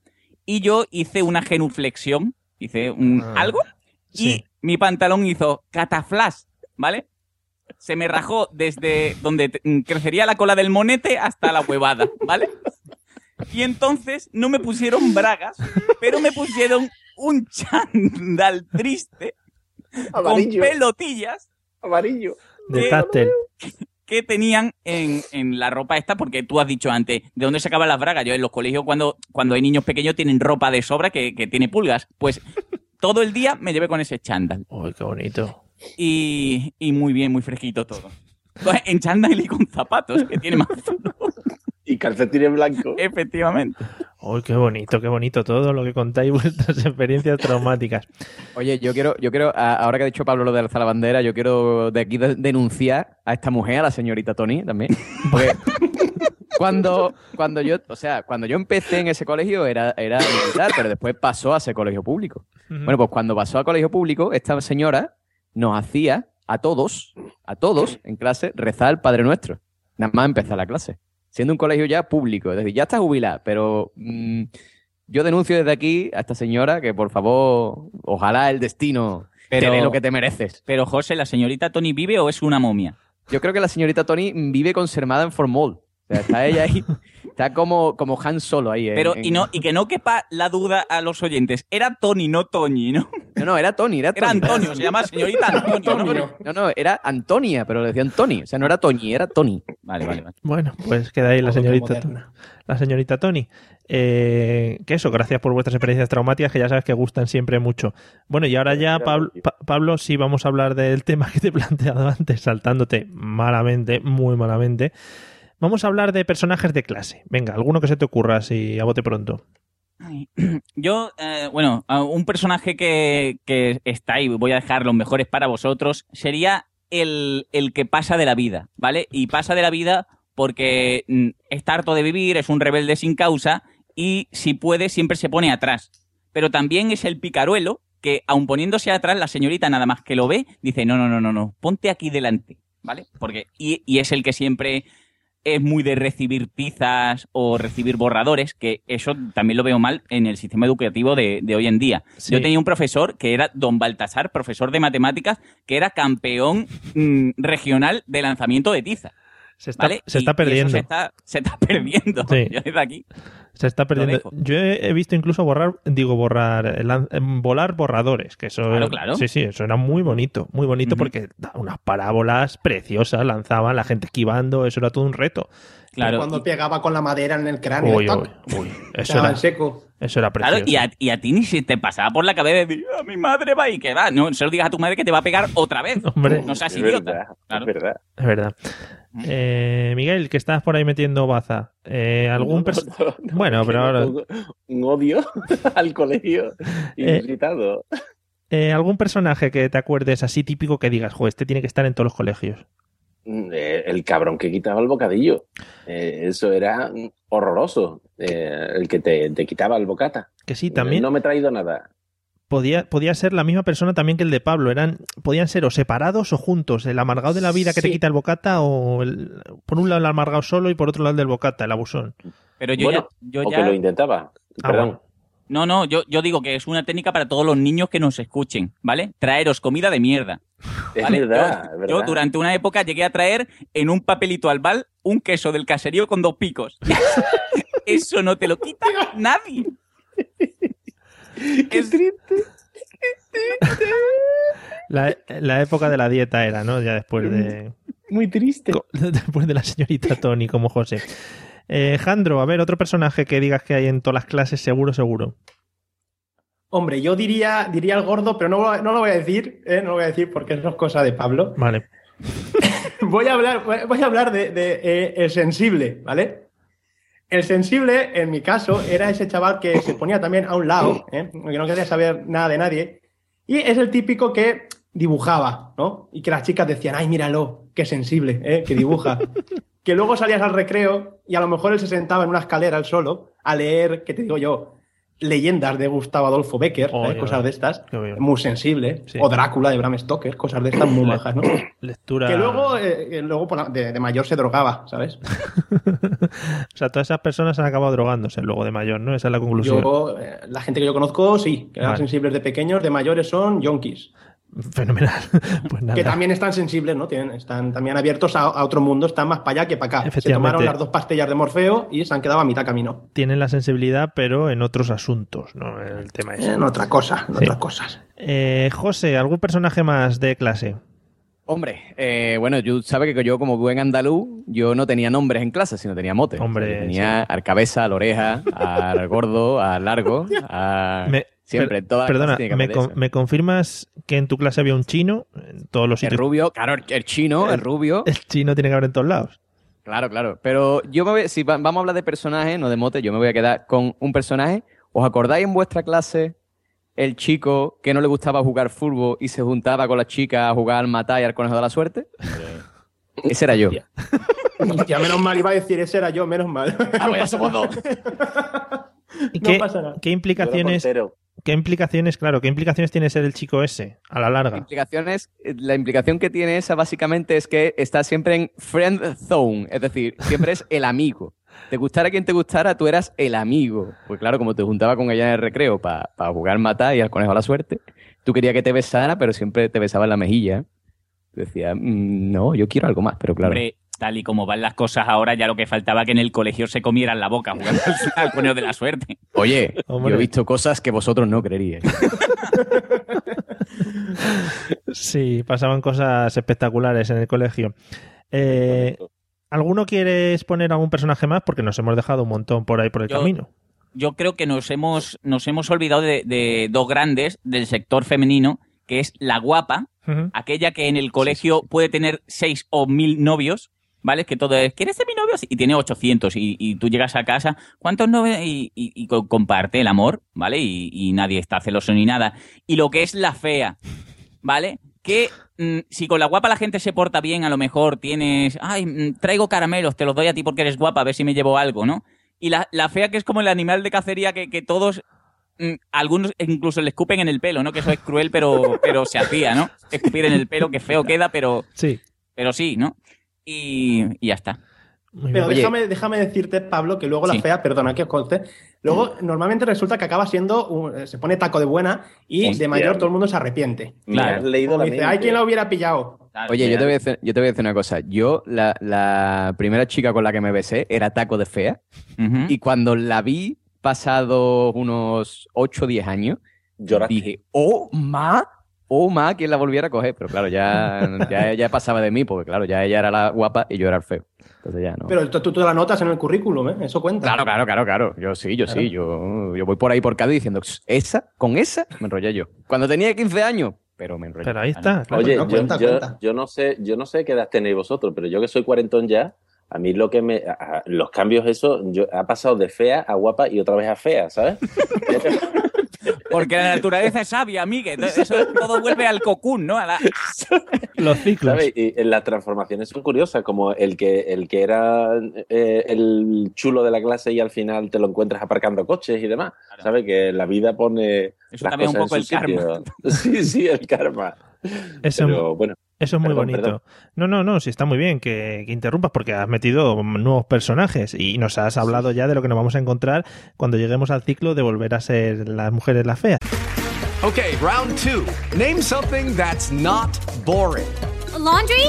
Y yo hice una genuflexión, hice un Ah, algo, sí. y mi pantalón hizo cataflash, ¿vale? Se me rajó desde donde mm, crecería la cola del monete hasta la huevada, ¿vale? Y entonces no me pusieron bragas, pero me pusieron un chándal triste Amarillo. con pelotillas Amarillo. De táctil. Que tenían en, en la ropa esta, porque tú has dicho antes, ¿de dónde sacaban las bragas? Yo en los colegios cuando, cuando hay niños pequeños tienen ropa de sobra que, que tiene pulgas. Pues todo el día me llevé con ese chándal. Uy, qué bonito. Y, y muy bien, muy fresquito todo. En chándal y con zapatos, que tiene más [laughs] Y calcetines blancos. efectivamente. Uy, qué bonito, qué bonito todo lo que contáis [laughs] vuestras experiencias traumáticas. Oye, yo quiero, yo quiero, ahora que ha dicho Pablo lo de alzar la bandera, yo quiero de aquí de- denunciar a esta mujer, a la señorita Tony también. Porque [laughs] cuando, cuando yo, o sea, cuando yo empecé en ese colegio era, era militar, pero después pasó a ser colegio público. Bueno, pues cuando pasó a colegio público, esta señora nos hacía a todos, a todos en clase, rezar el Padre Nuestro. Nada más empezar la clase. Siendo un colegio ya público. Es decir, ya está jubilada, pero mm, yo denuncio desde aquí a esta señora que, por favor, ojalá el destino Pero- te dé lo que te mereces. Pero José, ¿la señorita Tony vive o es una momia? Yo creo que la señorita Tony vive conservada en Formol. O sea, está ella ahí, está como, como Han Solo ahí. en- Pero, en- y, no, y que no quepa la duda a los oyentes. Era Tony, no Toñi, ¿no? No, no, era Tony, era Tony. Era Antonio, se llama señorita Antonio, ¿no? No, no, era Antonia, pero le decían Tony. O sea, no era Toñi, era Tony. Vale, vale, vale. Bueno, pues queda ahí la señorita, moderna. la señorita Tony. Eh, que eso, gracias por vuestras experiencias traumáticas que ya sabes que gustan siempre mucho. Bueno, y ahora ya, Pablo, Pa- Pablo, sí vamos a hablar del tema que te he planteado antes, saltándote malamente, muy malamente. Vamos a hablar de personajes de clase. Venga, alguno que se te ocurra así a bote pronto. [clears throat] Yo, eh, bueno, un personaje que, está ahí, voy a dejar los mejores para vosotros, sería el, el que pasa de la vida, ¿vale? Y pasa de la vida porque mm, está harto de vivir, es un rebelde sin causa y si puede siempre se pone atrás. Pero también es el picaruelo que, aun poniéndose atrás, la señorita nada más que lo ve, dice, no, no, no, no, no, ponte aquí delante, ¿vale? Porque, y es el que siempre es muy de recibir tizas o recibir borradores, que eso también lo veo mal en el sistema educativo de, de hoy en día. Sí. Yo tenía un profesor que era don Baltasar, profesor de matemáticas, que era campeón mm, regional de lanzamiento de tiza. Se está, ¿vale? se Y- está perdiendo. se, está, se está [laughs] perdiendo. Sí. Yo desde aquí. Se está perdiendo. Yo he, visto incluso borrar, digo, borrar, eh, eh, volar borradores, que eso, Claro, claro. sí, sí, eso era muy bonito, muy bonito porque unas parábolas preciosas, lanzaban la gente esquivando, eso era todo un reto. Claro. Cuando pegaba con la madera en el cráneo. Uy, ¡tac! uy, uy, [laughs] eso era, en seco. Eso era precioso. Claro, y a, y a ti ni si te pasaba por la cabeza de decir, "Ah, mi madre va y que va. No se lo digas a tu madre que te va a pegar otra vez. [laughs] Hombre. No seas Es idiota. verdad, Claro. es verdad. Es verdad. Eh, Miguel, que estás por ahí metiendo baza. Eh, ¿Algún No, no, no, Bueno, que pero ahora- Un odio [laughs] al colegio [laughs] Eh, inusitado. eh, ¿Algún personaje que te acuerdes así típico que digas, jo, este tiene que estar en todos los colegios? Mm, el cabrón que quitaba el bocadillo. Eh, eso era horroroso. Eh, el que te, te quitaba el bocata. Que sí, también No me he traído nada. podía, podía ser la misma persona también que el de Pablo. Eran, podían ser o separados o juntos. El amargado de la vida que te quita el bocata o el- por un lado el amargado solo y por otro lado el del bocata, el abusón. Pero yo bueno, ya, yo o ya- que lo intentaba. Ah, Perdón. bueno. No, no, yo, yo digo que es una técnica para todos los niños que nos escuchen, ¿vale? Traeros comida de mierda. [laughs] Es ¿vale? verdad, yo, es verdad. yo durante una época llegué a traer en un papelito albal un queso del caserío con dos picos. [laughs] Eso no te lo quita [laughs] nadie. Es- La, la época de la dieta era, ¿no? Ya después de. Muy triste. [laughs] Después de la señorita Tony como José. Eh, Jandro, a ver, otro personaje que digas que hay en todas las clases, seguro, seguro. Hombre, yo diría, diría el gordo, pero no, lo- no lo voy a decir, ¿eh? no lo voy a decir porque eso es cosa de Pablo. Vale. [laughs] Voy a hablar, voy a hablar de, de, eh, el sensible, ¿vale? El sensible, en mi caso, era ese chaval que se ponía también a un lado, ¿eh? que no quería saber nada de nadie. Y es el típico que dibujaba, ¿no? Y que las chicas decían, ay, míralo, qué sensible, ¿eh? que dibuja. [laughs] que luego salías al recreo y a lo mejor él se sentaba en una escalera él solo a leer, ¿qué te digo yo? Leyendas de Gustavo Adolfo Becker, ¿eh? Oye, cosas de estas, muy sensible. Sí. O Drácula de Bram Stoker, cosas de estas muy majas, ¿no? Lectura. Que luego, eh, luego por la- de, de mayor se drogaba, ¿sabes? [laughs] O sea, todas esas personas han acabado drogándose luego de mayor, ¿no? Esa es la conclusión. Yo, eh, la gente que yo conozco, sí, que eran sensibles de pequeños, de mayores son yonkis, Fenomenal. [laughs] Pues nada. que también están sensibles, ¿no? Tienen, están también abiertos a, a otro mundo, están más para allá que para acá. Se tomaron las dos pastillas de Morfeo y se han quedado a mitad camino. Tienen la sensibilidad, pero en otros asuntos, ¿no? El tema es. En otra cosa, en Sí. otras cosas. Eh, José, ¿algún personaje más de clase? Hombre, eh, bueno, tú sabes que yo como buen andaluz, yo no tenía nombres en clase, sino tenía motes. Hombre, O sea, yo tenía al cabeza, al oreja, al gordo, al largo, [laughs] a... Me- Siempre, per- todas las Perdona, que ¿me, con- me confirmas que en tu clase había un chino? En todos los El sitios. rubio, claro, el- el chino, el rubio. [laughs] El chino tiene que haber en todos lados. Claro, claro. Pero yo me voy, si va- vamos a hablar de personajes, no de motes, yo me voy a quedar con un personaje. ¿Os acordáis en vuestra clase el chico que no le gustaba jugar fútbol y se juntaba con las chicas a jugar al matar y al conejo de la suerte? Ese era yo. [laughs] Ya menos mal iba a decir, ese era yo, menos mal. Ah, pues ya somos dos. [laughs] ¿Y No qué, pasa nada. qué Yo era implicaciones. Qué implicaciones, claro, qué implicaciones tiene ser el chico ese a la larga? Implicaciones, eh, la implicación que tiene esa básicamente es que está siempre en friend zone, es decir, siempre es el amigo. Te gustara quien te gustara, tú eras el amigo. Pues claro, como te juntaba con ella en el recreo para jugar matar y al conejo a la suerte, tú querías que te besara, pero siempre te besaba en la mejilla. Tú decías, "Mm, no, yo quiero algo más, pero claro. Hombre, tal y como van las cosas ahora, ya lo que faltaba que en el colegio se comieran la boca jugando al, al conejo de la suerte. Oye, Hombre. yo he visto cosas que vosotros no creeríais. Sí, pasaban cosas espectaculares en el colegio. Eh, ¿Alguno quiere exponer algún personaje más? Porque nos hemos dejado un montón por ahí por el Yo- camino. Yo creo que nos hemos, nos hemos olvidado de, de dos grandes del sector femenino, que es la guapa, aquella que en el colegio puede tener seis o mil novios, ¿vale? Que todo es, ¿quieres ser mi novio? Y tiene 800 y, y tú llegas a casa, ¿cuántos novios? Y, y- y co- comparte el amor, ¿vale? Y, y nadie está celoso ni nada. Y lo que es la fea, ¿vale? Que mm, si con la guapa la gente se porta bien, a lo mejor tienes, ay, mm, traigo caramelos, te los doy a ti porque eres guapa, a ver si me llevo algo, ¿no? Y la, la fea que es como el animal de cacería que, que todos mm, algunos incluso le escupen en el pelo, ¿no? Que eso es cruel, pero, pero se hacía, ¿no? Escupir en el pelo, que feo queda, pero, Sí. pero sí, ¿no? Y, y ya está. Pero déjame, déjame decirte, Pablo, que luego Sí. la fea, perdona que os conste, luego normalmente resulta que acaba siendo, un- eh, se pone taco de buena y Hostia. de mayor todo el mundo se arrepiente. Claro. leído la dice, mente. hay quien la hubiera pillado. Oye, yo te, voy a decir, yo te voy a decir una cosa. Yo, la, la primera chica con la que me besé era taco de fea. Y cuando la vi, pasado unos 8 o 10 años, Lloraste. dije, oh, ma, oh, ma, quien la volviera a coger. Pero claro, ya, [laughs] ya, ya pasaba de mí, porque claro, ya ella era la guapa y yo era el feo. Entonces ya no. Pero tú, tú, la notas en el currículum, ¿eh? Eso cuenta. Claro, claro, claro, claro. Yo sí, yo sí. Yo, yo voy por ahí por Cádiz diciendo, esa, con esa, me enrollé yo. Cuando tenía 15 años, pero me enrollé. Pero ahí está. claro. Oye, no, yo, cuenta, yo- cuenta. yo no sé, yo no sé qué edad tenéis vosotros, pero yo que soy cuarentón ya, a mí lo que me, a- a- los cambios eso, yo ha pasado de fea a guapa y otra vez a fea, ¿sabes? [laughs] Porque la naturaleza es sabia, Miguel. Eso todo vuelve al cocún, ¿no? A la- Los ciclos. ¿Sabes? Y las transformaciones son curiosas, como el que, el que era eh, el chulo de la clase y al final te lo encuentras aparcando coches y demás. ¿Sabes? Que la vida pone Eso las también un cosas poco en el karma. [laughs] Sí, sí, el karma. Ese, Pero bueno, Eso es muy Perdón, bonito. perdón. No, no, no, sí está muy bien que, que interrumpas porque has metido nuevos personajes y nos has hablado ya de lo que nos vamos a encontrar cuando lleguemos al ciclo de volver a ser las mujeres las feas. Okay, round two. Name something that's not boring. A laundry?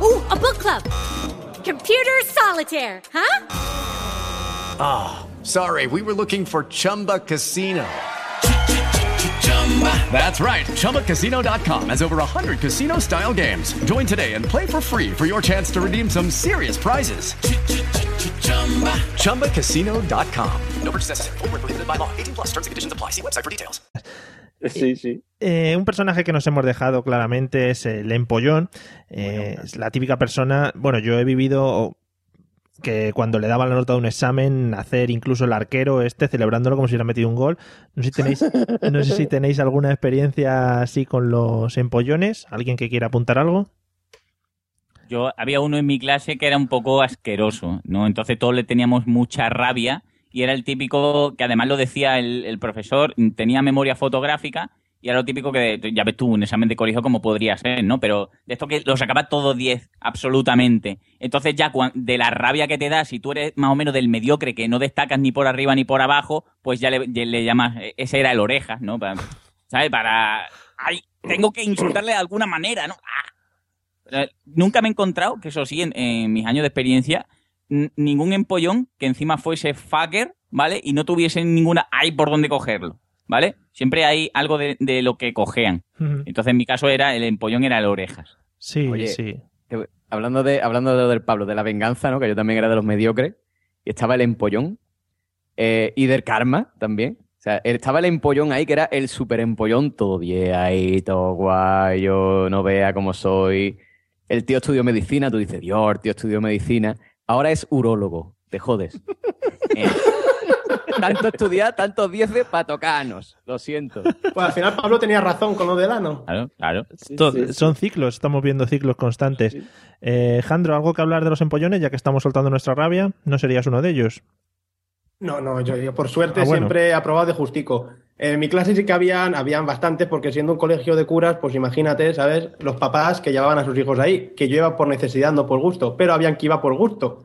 Ooh, a book club. Computer solitaire, huh? Ah, sorry, we were looking for Chumba Casino. That's right. ChumbaCasino.com has over 100 casino style games. Join today and play for free for your chance to redeem some serious prizes. ChumbaCasino.com. No purchase necessary. Void where prohibited by law. 18 plus terms and conditions apply. See website for details. Sí, sí. Eh, un personaje que nos hemos dejado claramente es el empollón. Eh, es la típica persona. Bueno, yo he vivido que cuando le daban la nota de un examen, hacer incluso el arquero este celebrándolo como si hubiera metido un gol. No sé si tenéis, [laughs] no sé si tenéis alguna experiencia así con los empollones. ¿Alguien que quiera apuntar algo? Yo había uno en mi clase que era un poco asqueroso, ¿no? Entonces todos le teníamos mucha rabia y era el típico que además lo decía el, el profesor, tenía memoria fotográfica y era lo típico que ya ves tú un examen de colegio como podría ser, ¿no? Pero de esto que lo sacaba todo 10, absolutamente. Entonces ya de la rabia que te da, si tú eres más o menos del mediocre que no destacas ni por arriba ni por abajo, pues ya le, le llamas, eh, ese era el oreja, ¿no? Para, ¿Sabes? Para... ¡Ay! Tengo que insultarle de alguna manera, ¿no? ¡Ah! Nunca me he encontrado, que eso sí, en, en mis años de experiencia, ningún empollón que encima fuese fucker, ¿vale? Y no tuviese ninguna hay por dónde cogerlo, ¿vale? Siempre hay algo de, de lo que cojean. Entonces, en mi caso, era el empollón era el orejas. Sí, Oye, sí. hablando de hablando de lo del Pablo, de la venganza, ¿no? Que yo también era de los mediocres. Y estaba el empollón. eh, y del karma también. O sea, estaba el empollón ahí, que era el super empollón, todo bien ahí, todo guay, yo no vea cómo soy. El tío estudió medicina, tú dices, Dios, el tío estudió medicina. Ahora es urólogo, te jodes. [laughs] Eh, tanto estudiar, tantos dieces para tocarnos, lo siento. Pues al final Pablo tenía razón con lo del ano. Claro, claro. Son ciclos, estamos viendo ciclos constantes. Eh, Jandro, ¿algo que hablar de los empollones? Ya que estamos soltando nuestra rabia, ¿no serías uno de ellos? No, no, yo, yo por suerte Ah, bueno. siempre he aprobado de justico. En mi clase sí que habían, habían bastantes, porque siendo un colegio de curas, pues imagínate, ¿sabes? Los papás que llevaban a sus hijos ahí, que yo iba por necesidad, no por gusto, pero habían que iba por gusto.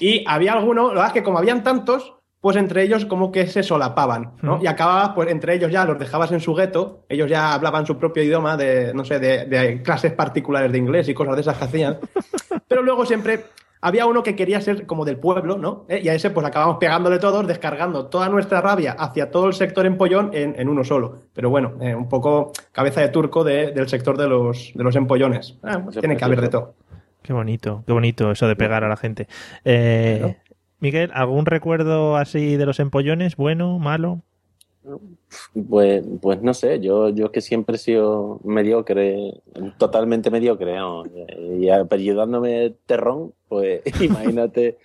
Y había alguno, la verdad es que como habían tantos, pues entre ellos como que se solapaban, ¿no? Y acababa, pues entre ellos ya los dejabas en su gueto, ellos ya hablaban su propio idioma de, no sé, de, de clases particulares de inglés y cosas de esas que hacían. [laughs] Pero luego siempre había uno que quería ser como del pueblo, ¿no? ¿Eh? Y a ese pues acabamos pegándole todos, descargando toda nuestra rabia hacia todo el sector empollón en, en uno solo. Pero bueno, eh, un poco cabeza de turco de- del sector de los, de los empollones. Eso tiene que haber de todo. Qué bonito, qué bonito eso de pegar a la gente. Eh, Miguel, ¿algún recuerdo así de los empollones? ¿Bueno, malo? Pues, pues no sé, yo, yo es que siempre he sido mediocre, totalmente mediocre, ¿no? y apellidándome terrón, pues [laughs] imagínate,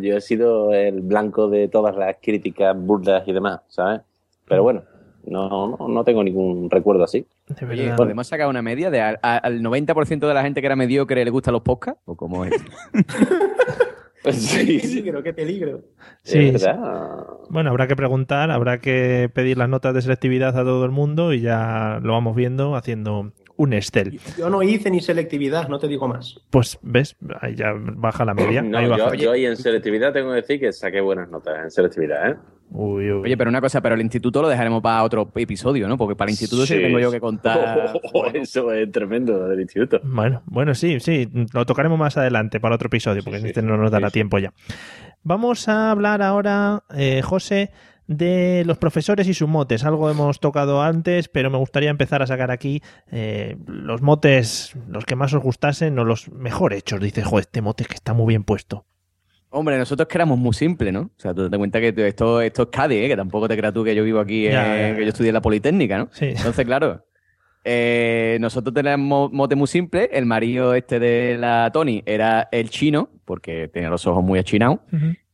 yo he sido el blanco de todas las críticas burdas y demás, ¿sabes? Pero bueno, no, no, no tengo ningún recuerdo así. Oye. ¿podemos sacar una media de al, al 90% de la gente que era mediocre le gustan los podcasts? ¿O cómo es? [laughs] [laughs] Sí, Qué peligro, qué peligro. Sí, sí. Bueno, habrá que preguntar, habrá que pedir las notas de selectividad a todo el mundo y ya lo vamos viendo haciendo un Excel. Yo no hice ni selectividad, no te digo más. Pues, ¿ves? Ahí ya baja la [laughs] media. No, Ahí baja. yo, yo ahí en selectividad tengo que decir que saqué buenas notas en selectividad, ¿eh? Uy, uy. Oye, pero una cosa, pero el instituto lo dejaremos para otro episodio, ¿no? Porque para el instituto sí, Sí. tengo yo que contar. [laughs] Eso es tremendo del instituto. Bueno, bueno, sí, sí, lo tocaremos más adelante para otro episodio, porque Sí, este sí. no nos dará tiempo ya. Vamos a hablar ahora, eh, José, de los profesores y sus motes. Algo hemos tocado antes, pero me gustaría empezar a sacar aquí eh, los motes, los que más os gustasen o los mejor hechos. Dices, joder, este mote que está muy bien puesto. Hombre, nosotros que éramos muy simples, ¿no? O sea, tú te das cuenta que esto, esto es Cádiz, ¿eh? Que tampoco te creas tú que yo vivo aquí, eh, ya, ya. que yo estudié en la Politécnica, ¿no? Sí. Entonces, claro, eh, nosotros tenemos mote muy simple. El marido este de la Tony era el chino, porque tenía los ojos muy achinados.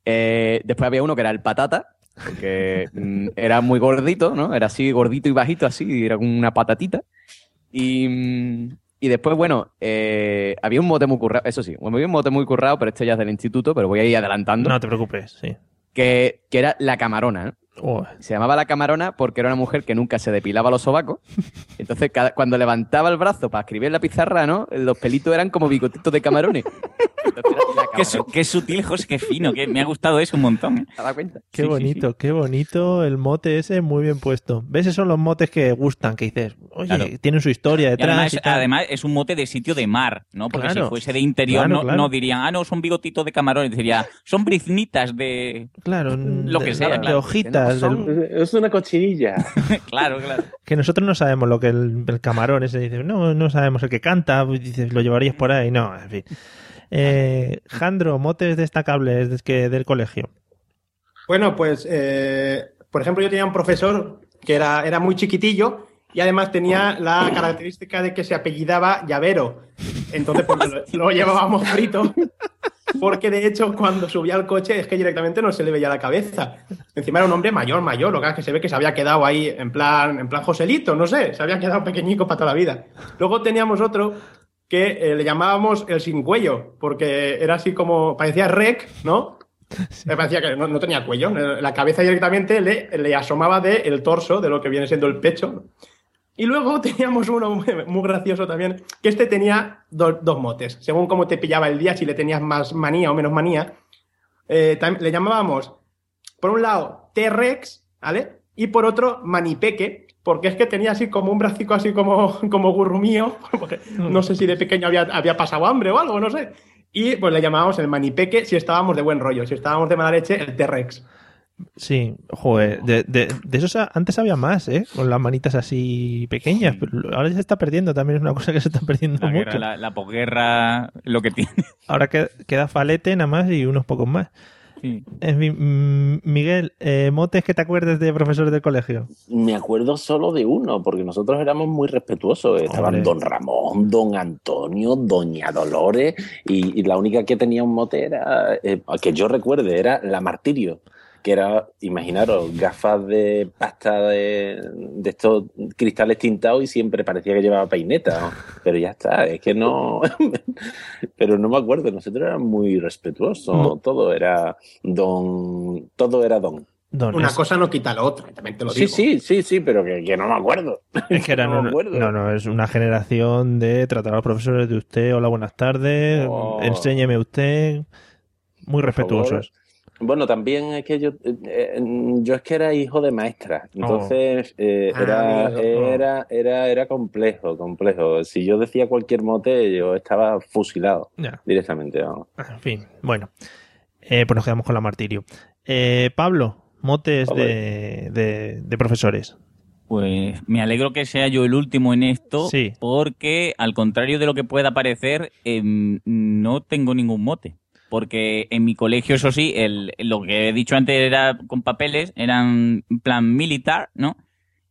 Eh, después había uno que era el patata, porque mm, [laughs] era muy gordito, ¿no? Era así gordito y bajito, así, era como una patatita. Y, mm, y después, bueno, eh, había un mote muy currado, eso sí, había un mote muy currado, pero este ya es del instituto, pero voy a ir adelantando, No te preocupes, sí. que, que era la camarona, ¿no? Oh, Se llamaba la camarona porque era una mujer que nunca se depilaba los sobacos. Entonces, cada- cuando levantaba el brazo para escribir en la pizarra, ¿no? Los pelitos eran como bigotitos de camarones. Entonces, Qué, su- camarona. qué sutil, José, qué fino. Que me ha gustado eso un montón. ¿eh? ¿Te das cuenta? Qué Sí, sí, bonito, qué bonito el mote ese, muy bien puesto. ¿Ves? Esos son los motes que gustan, que dices, oye, Claro. tienen su historia Y detrás. además, y tal. además es un mote de sitio de mar, ¿no? Porque Claro. si fuese de interior Claro, no, claro. no dirían, ah, no, son bigotitos de camarones. Diría, son briznitas de... claro, lo de- que sea, de claro. Hojitas. Son- del- Es una cochinilla. [laughs] claro, claro. que nosotros no sabemos lo que el, el camarón ese dice, no, no sabemos el que canta, dices, lo llevarías por ahí, no, en fin. Eh, Jandro, motes destacables de- que, del colegio. Bueno, pues, eh, por ejemplo, yo tenía un profesor que era, era muy chiquitillo y además tenía la característica de que se apellidaba Llavero. Entonces, pues lo, lo [laughs] llevábamos frito. Porque de hecho, cuando subía al coche, es que directamente no se le veía la cabeza. Encima era un hombre mayor, mayor. Lo que es que se ve que se había quedado ahí en plan, en plan Joselito, no sé, se había quedado pequeñico para toda la vida. Luego teníamos otro que eh, le llamábamos el sin cuello, porque era así como, parecía rec, ¿no? Me parecía que no, no tenía cuello. La cabeza directamente le, le asomaba del torso, de lo que viene siendo el pecho. Y luego [laughs] teníamos uno muy, muy gracioso también, que este tenía do- dos motes. Según cómo te pillaba el día, si le tenías más manía o menos manía, eh, le llamábamos, por un lado, T-Rex, ¿vale? Y por otro, Manipeque, porque es que tenía así como un bracico así como, [laughs] como gurrumío, [laughs] porque no sé si de pequeño había, había pasado hambre o algo, no sé. Y pues le llamábamos el Manipeque si estábamos de buen rollo, si estábamos de mala leche, el T-Rex. Sí, joder, de, de, de esos a- antes había más, ¿eh? Con las manitas así pequeñas, pero ahora ya se está perdiendo, también es una cosa que se está perdiendo La, mucho. guerra, la, la posguerra, lo que tiene. Ahora que- queda Falete nada más y unos pocos más. Sí. En fin, mm, Miguel, eh, motes que te acuerdes de profesores del colegio. Me acuerdo solo de uno, porque nosotros éramos muy respetuosos. Estaban Hombre. Don Ramón, Don Antonio, Doña Dolores, y, y la única que tenía un mote era, eh, que yo recuerde, era la Martirio, que era, imaginaros, gafas de pasta de, de estos cristales tintados y siempre parecía que llevaba peineta. ¿no? Pero ya está, es que no. [laughs] Pero no me acuerdo, nosotros éramos muy respetuosos. Todo era Don. Todo era Don. Don, Una es, cosa no quita la otra, también te lo Sí, digo. sí, sí, sí, pero que, que no me acuerdo. es que eran [laughs] no me una- acuerdo. no, no, es una generación de tratar a los profesores de usted, hola, buenas tardes, Oh. enséñeme usted, muy respetuosos. Bueno, también es que yo, eh, eh, yo es que era hijo de maestra, entonces eh, Ah, era, era, era, era complejo, complejo. Si yo decía cualquier mote, yo estaba fusilado Ya, directamente. vamos. en fin, bueno, eh, pues nos quedamos con la martirio. Eh, Pablo, motes de, de- de profesores. Pues me alegro que sea yo el último en esto, Sí. porque al contrario de lo que pueda parecer, em, no tengo ningún mote. Porque en mi colegio, eso sí, el, lo que he dicho antes era con papeles, eran en plan militar, ¿no?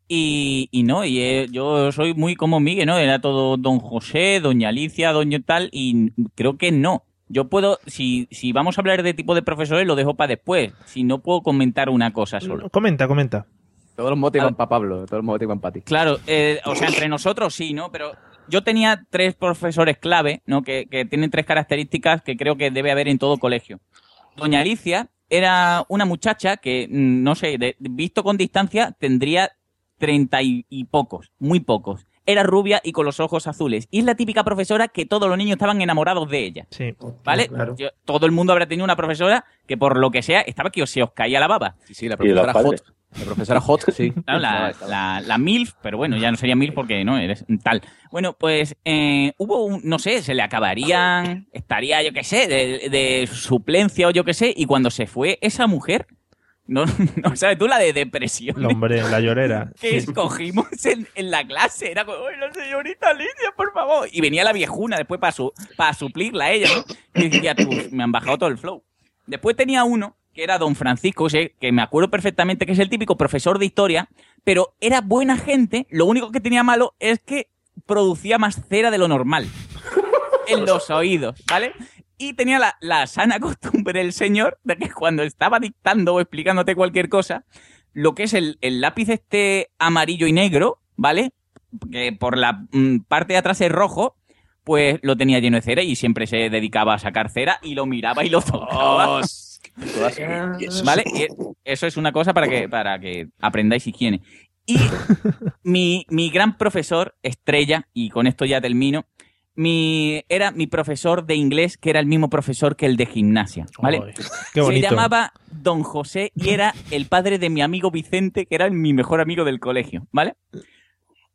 Y, y no, y eh, yo soy muy como Miguel, ¿no? Era todo don José, doña Alicia, doña tal, y creo que no. Yo puedo, si, si vamos a hablar de tipo de profesores, lo dejo para después. Si no puedo comentar una cosa solo. Comenta, comenta. Todos los Ah. iban para Pablo, todos los motes iban para ti. Claro, eh, o sea, entre nosotros sí, ¿no? Pero yo tenía tres profesores clave, ¿no? Que, que tienen tres características que creo que debe haber en todo colegio. Doña Alicia era una muchacha que, mm, no sé, de- visto con distancia, tendría treinta y, y pocos, muy pocos. Era rubia y con los ojos azules. Y es la típica profesora que todos los niños estaban enamorados de ella. Sí. ¿Vale? Claro. Yo- todo el mundo habrá tenido una profesora que por lo que sea estaba que os- se os caía la baba. Sí, sí, la profesora. Hot. La profesora Hot, sí. [laughs] Claro, la, la, la MILF, pero bueno, ya no sería MILF porque no eres tal. Bueno, pues eh, hubo un, no sé, se le acabarían, estaría, yo qué sé, de, de suplencia o yo qué sé, y cuando se fue esa mujer, no, [laughs] no sabes tú la de depresión El hombre, la llorera. [laughs] que escogimos en, en la clase. Era como, ¡ay, la señorita Lidia, por favor! Y venía la viejuna después para su, para suplirla a ella, ¿no? Y decía, tú, me han bajado todo el flow. Después tenía uno que era don Francisco, que me acuerdo perfectamente que es el típico profesor de historia, pero era buena gente. Lo único que tenía malo es que producía más cera de lo normal en los oídos, ¿vale? Y tenía la, la sana costumbre el señor de que cuando estaba dictando o explicándote cualquier cosa, lo que es el, el lápiz este amarillo y negro, ¿vale? Que por la mm, parte de atrás es rojo, pues lo tenía lleno de cera y siempre se dedicaba a sacar cera y lo miraba y lo tocaba. Eso [laughs] así. ¿Vale? Y Eso es una cosa para que, para que aprendáis higiene. Y mi, mi gran profesor, estrella, y con esto ya termino, mi, era mi profesor de inglés, que era el mismo profesor que el de gimnasia, ¿vale? Qué Se llamaba Don José y era el padre de mi amigo Vicente, que era mi mejor amigo del colegio, ¿vale?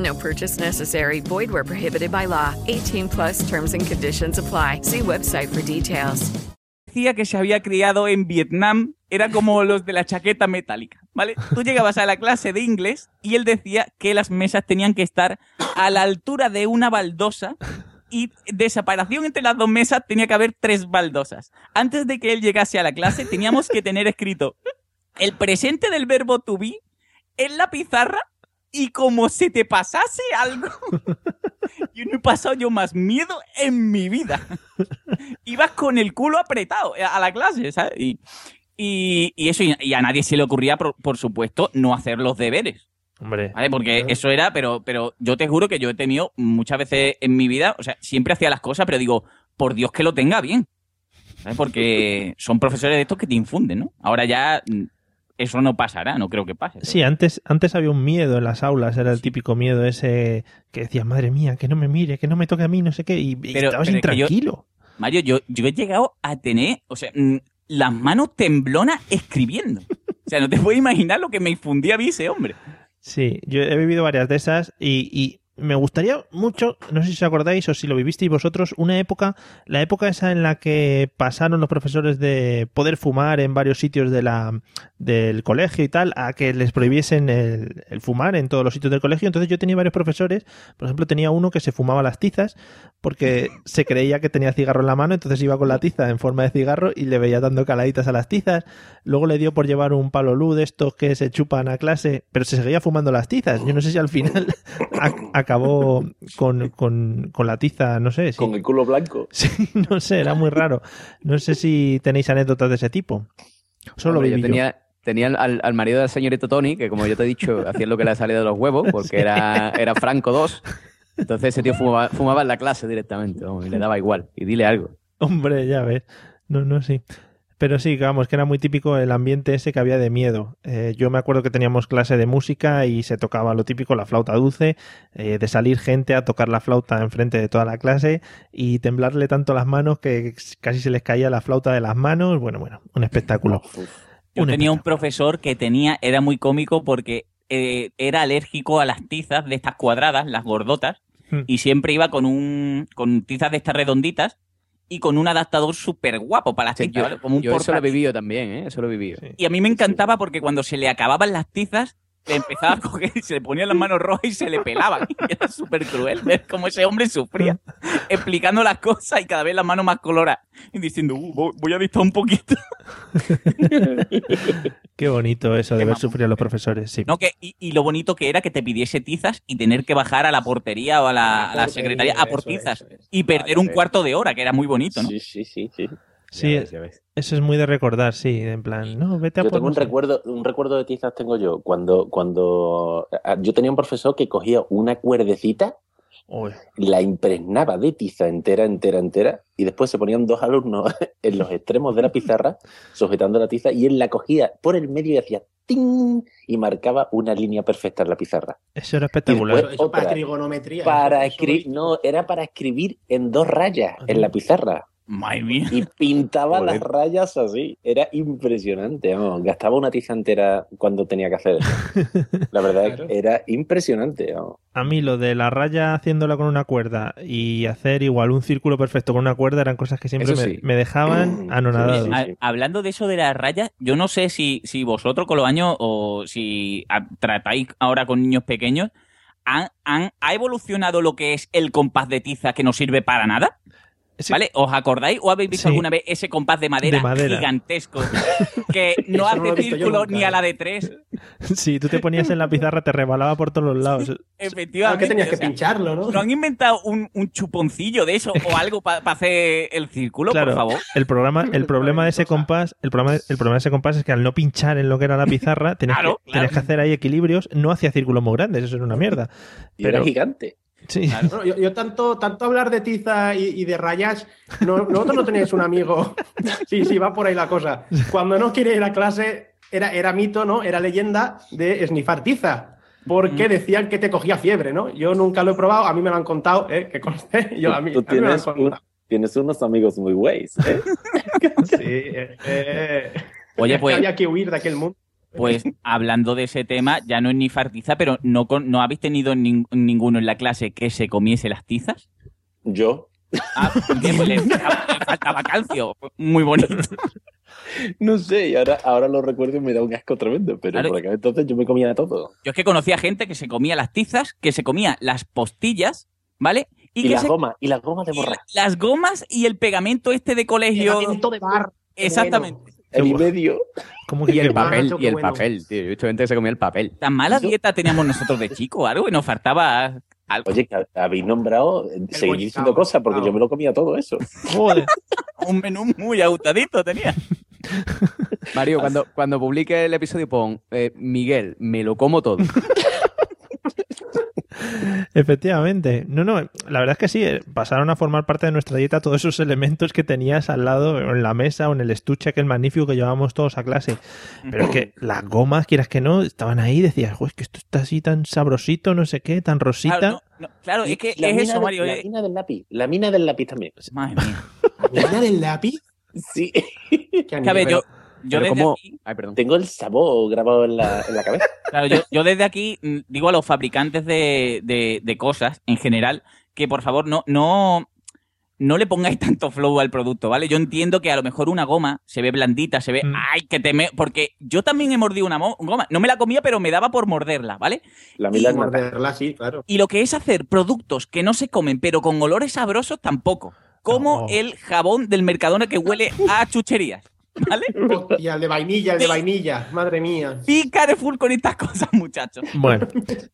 No purchase necessary. Void where prohibited by law. 18 plus terms and conditions apply. See website for details. decía que se había criado en Vietnam era como [laughs] los de la chaqueta metálica, ¿vale? Tú llegabas a la clase de inglés y él decía que las mesas tenían que estar a la altura de una baldosa y de separación entre las dos mesas tenía que haber tres baldosas. Antes de que él llegase a la clase teníamos que tener escrito el presente del verbo to be en la pizarra y como se te pasase algo. [laughs] Yo no he pasado yo más miedo en mi vida. Ibas con el culo apretado a la clase, ¿sabes? Y, y, y eso, y, a nadie se le ocurría, por, por supuesto, no hacer los deberes. Hombre. ¿Vale? Porque eso era, pero, pero yo te juro que yo he tenido muchas veces en mi vida, o sea, siempre hacía las cosas, pero digo, por Dios que lo tenga bien. ¿Sabes? Porque son profesores de estos que te infunden, ¿no? Ahora ya mm, eso no pasará, no creo que pase. Sí, antes, antes había un miedo en las aulas, era el típico miedo ese que decías, madre mía, que no me mire, que no me toque a mí, no sé qué, y, Pero- estabas pero es que yo- intranquilo. Mario, yo, yo he llegado a tener, o sea, mm, las manos temblonas escribiendo. O sea, no te puedes imaginar lo que me infundía a mí ese hombre. Sí, yo he vivido varias de esas y, y me gustaría mucho, no sé si os acordáis o si lo vivisteis vosotros, una época, la época esa en la que pasaron los profesores de poder fumar en varios sitios de la, del colegio y tal, a que les prohibiesen el, fumar en todos los sitios del colegio. Entonces yo tenía varios profesores, por ejemplo tenía uno que se fumaba las tizas porque se creía que tenía cigarro en la mano, entonces iba con la tiza en forma de cigarro y le veía dando caladitas a las tizas. Luego le dio por llevar un palo luz de estos que se chupan a clase, pero se seguía fumando las tizas. Yo no sé si al final [laughs] acabó con, con, con la tiza, no sé. Si, Con el culo blanco. [laughs] Sí, no sé, era muy raro. No sé si tenéis anécdotas de ese tipo. Solo Hombre, viví yo yo. tenía, tenía al, al marido del señorito Tony, que como yo te he dicho, [laughs] hacía lo que le salía de los huevos, porque era, era Franco 2. Entonces ese tío fumaba, fumaba en la clase directamente, y le daba igual. Y dile algo. Hombre, ya ves. No, no, sí. Pero sí, que vamos, que era muy típico el ambiente ese que había de miedo. Eh, yo me acuerdo que teníamos clase de música y se tocaba lo típico, la flauta dulce, eh, de salir gente a tocar la flauta enfrente de toda la clase y temblarle tanto las manos que casi se les caía la flauta de las manos. Bueno, bueno, un espectáculo. Yo Un tenía un profesor que tenía, era muy cómico porque eh, era alérgico a las tizas de estas cuadradas, las gordotas, Hmm. y siempre iba con un con tizas de estas redonditas y con un adaptador súper guapo para las Sí, tizas, yo ¿vale? Como un yo eso lo he vivido también, ¿eh? Eso lo he vivido. Y a mí me encantaba porque cuando se le acababan las tizas, le empezaba a coger y se le ponían las manos rojas y se le pelaban. Y [laughs] era súper cruel ver cómo ese hombre sufría, explicando las cosas y cada vez las manos más coloradas. Y diciendo, "Uh, voy- a dictar un poquito. [laughs] Qué bonito eso de ver sufrir a los profesores, sí. No, que, y, y lo bonito que era que te pidiese tizas y tener que bajar a la portería o a la, a la secretaría a por tizas y perder un cuarto de hora, que era muy bonito, ¿no? Sí, sí, sí, sí. Sí, eso es muy de recordar, sí, en plan, no, vete a Yo por tengo un recuerdo, un recuerdo de tizas tengo yo. Cuando, cuando ah, yo tenía un profesor que cogía una cuerdecita, Uy. la impregnaba de tiza entera, entera, entera, y después se ponían dos alumnos [laughs] en los extremos de la pizarra, [laughs] sujetando la tiza, y él la cogía por el medio y hacía ¡ting! y marcaba una línea perfecta en la pizarra. Eso era espectacular. después Eso para trigonometría. Para eso- no, era para escribir en dos rayas en la pizarra. Madre mía. Y pintaba Joder. las rayas así. Era impresionante. vamos. Gastaba una tiza entera cuando tenía que hacer eso. [laughs] La verdad es que era impresionante. vamos. A mí lo de la raya haciéndola con una cuerda y hacer igual un círculo perfecto con una cuerda eran cosas que siempre me, dejaban anonadado. Sí, Hablando de eso de las rayas, yo no sé si, si vosotros con los años o si a- tratáis ahora con niños pequeños, ¿han, han- ¿ha evolucionado lo que es el compás de tiza que no sirve para nada? Sí. ¿Vale? ¿Os acordáis o habéis visto Sí. alguna vez ese compás de madera, De madera. gigantesco [laughs] que no no hace círculo nunca, ni a ¿eh? la de tres? Si tú te ponías en la pizarra te rebalaba por todos los lados. Efectivamente. que tenías o que sea, pincharlo, ¿no? ¿No han inventado un, un chuponcillo de eso o algo para hacer el círculo, Claro, por favor? el programa, el problema de ese compás, el problema, el problema de ese compás es que al no pinchar en lo que era la pizarra, [laughs] tenías, Claro, que, tenías claro. que hacer ahí equilibrios, no hacía círculos muy grandes, eso era una mierda. Y era Pero gigante. Sí, Bueno, yo, yo tanto, tanto hablar de tiza y, y de rayas, no, nosotros no teníais un amigo. [laughs] Sí, sí, va por ahí la cosa. Cuando no quiere ir a clase, era, era mito, ¿no? Era leyenda de esnifar tiza. Porque decían que te cogía fiebre, ¿no? Yo nunca lo he probado, a mí me lo han contado, ¿eh? Que conste, [laughs] yo, a mí, Tú a mí me lo han tienes, un- contado. tienes unos amigos muy güeyes. ¿eh? [laughs] Sí, eh, eh, Oye, pues- había que huir de aquel mundo. Pues [laughs] hablando de ese tema, ya no es ni fartiza, pero ¿no, con- no habéis tenido nin- ninguno en la clase que se comiese las tizas? Yo, Ah, pues le, le faltaba calcio. Muy bonito. [laughs] no sé, y ahora, ahora lo recuerdo y me da un asco tremendo, pero Claro. por aquel entonces yo me comía todo. Yo es que conocía gente que se comía las tizas, que se comía las postillas, ¿ale? Y, que las se- gomas, y las gomas de borrar. las gomas y el pegamento este de colegio. Pegamento de bar. Exactamente. El y medio. ¿cómo que Y el papel, y el bueno. papel, tío. Yo he gente que se comía el papel. Tan mala Eso- dieta teníamos nosotros de chicos, algo y nos faltaba algo. Oye, que habéis nombrado, seguir diciendo cosas, porque yo me lo comía todo eso. Joder. [laughs] un menú muy agotadito tenía. [laughs] Mario, cuando, cuando publique el episodio pon eh, Miguel, me lo como todo. [laughs] Efectivamente. No, no, la verdad es que sí, eh, pasaron a formar parte de nuestra dieta todos esos elementos que tenías al lado, o en la mesa o en el estuche aquel magnífico que llevábamos todos a clase. Pero es que [laughs] las gomas, quieras que no, estaban ahí y decías, "Joder, es que esto está así tan sabrosito, no sé qué, tan rosita. Claro, no, no, claro, es que La es mina eso, de- Mario. La eh. mina del lápiz. La mina del lápiz también. Madre mía. [laughs] ¿La mina del lápiz? Sí. [laughs] A ver, yo, yo Pero desde como- aquí, Ay, perdón. Tengo el sabor grabado en la, en la cabeza. [laughs] claro, yo, yo desde aquí mm, digo a los fabricantes de, de- de cosas en general que por favor no, no, no le pongáis tanto flow al producto, ¿vale? Yo entiendo que a lo mejor una goma se ve blandita, se ve, Mm. ay, que te me... Porque yo también he mordido una goma. No me la comía, pero me daba por morderla, ¿vale? La nata. Morderla, sí, claro. Y lo que es hacer productos que no se comen, pero con olores sabrosos, tampoco. Como No. el jabón del Mercadona que huele a chucherías, ¿vale? [laughs] Hostia, el de vainilla, el de vainilla. Madre mía. Y Carrefour con estas cosas, muchachos. Bueno,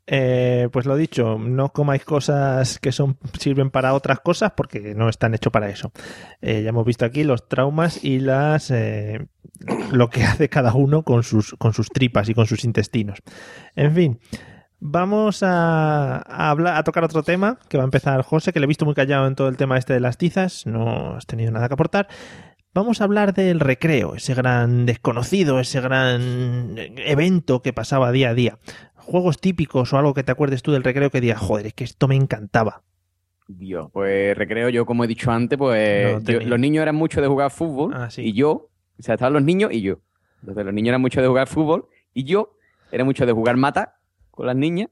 eh, pues lo dicho, no comáis cosas que son sirven para otras cosas porque no están hechos para eso. Eh, ya hemos visto aquí los traumas y las eh, lo que hace cada uno con sus, con sus tripas y con sus intestinos. En fin. Vamos a, a hablar, a tocar otro tema que va a empezar José, que le he visto muy callado en todo el tema este de las tizas, no has tenido nada que aportar. Vamos a hablar del recreo, ese gran desconocido, ese gran evento que pasaba día a día. Juegos típicos o algo que te acuerdes tú del recreo que digas, joder, es que esto me encantaba. Dios, pues recreo yo, como he dicho antes, pues No yo- tenía. los niños eran mucho de jugar fútbol Ah, sí. y yo, o sea, estaban los niños y yo. Entonces los niños eran mucho de jugar fútbol y yo era mucho de jugar mata con las niñas,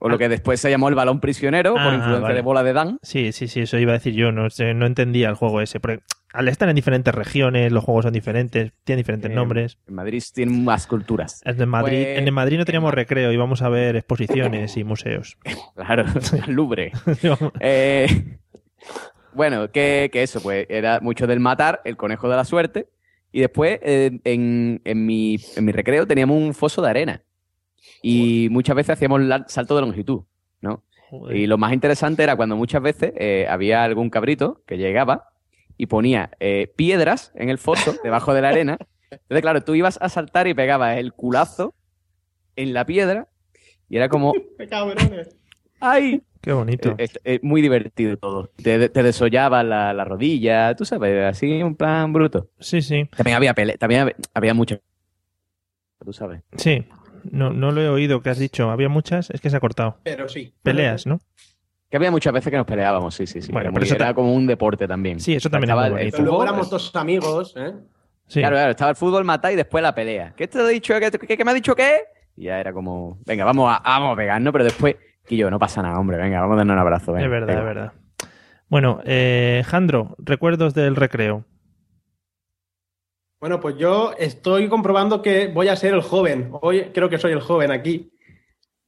o lo Ah. que después se llamó el balón prisionero por Ah, influencia vale. de bola de Dan. Sí, sí, sí, eso iba a decir yo, no, no entendía el juego ese. Porque al estar en diferentes regiones, los juegos son diferentes, tienen diferentes Eh, nombres. En Madrid tienen más culturas. En el Madrid, Pues- en el Madrid no teníamos recreo, íbamos a ver exposiciones y museos. [laughs] Claro, al [laughs] Louvre. [laughs] Eh, bueno, que, que eso, pues era mucho del matar, el conejo de la suerte. Y después, eh, en, en mi, en mi recreo, teníamos un foso de arena. Y muchas veces hacíamos la- salto de longitud, ¿no? Joder. Y lo más interesante era cuando muchas veces eh, había algún cabrito que llegaba y ponía eh, piedras en el foso, [laughs] debajo de la arena. Entonces, claro, tú ibas a saltar y pegabas el culazo en la piedra y era como, [laughs] Qué cabrones. ¡ay! Qué bonito. Es, es- es muy divertido todo. Te, te desollaba la, la rodilla, tú sabes, así un plan bruto. Sí, sí, También había pele, también había, había mucho. Tú sabes. sí. No, no lo he oído que has dicho. Había muchas, es que se ha cortado. Pero sí. Peleas, ¿no? Que había muchas veces que nos peleábamos, sí, sí, sí. Bueno, pero eso era ta- como un deporte también. Sí, eso también es Estaba muy el bonito. Pero luego éramos todos amigos, ¿eh? Sí. Claro, claro, estaba el fútbol matar y después la pelea. ¿Qué te he dicho? ¿Qué, qué- qué me ha dicho qué? Y ya era como, venga, vamos a, vamos a pegarnos, pero después, Quillo, no pasa nada, hombre, venga, vamos a darnos un abrazo. venga, es verdad, venga. es verdad. Bueno, eh, Jandro, recuerdos del recreo. Bueno, pues yo estoy comprobando que voy a ser el joven. Hoy creo que soy el joven aquí.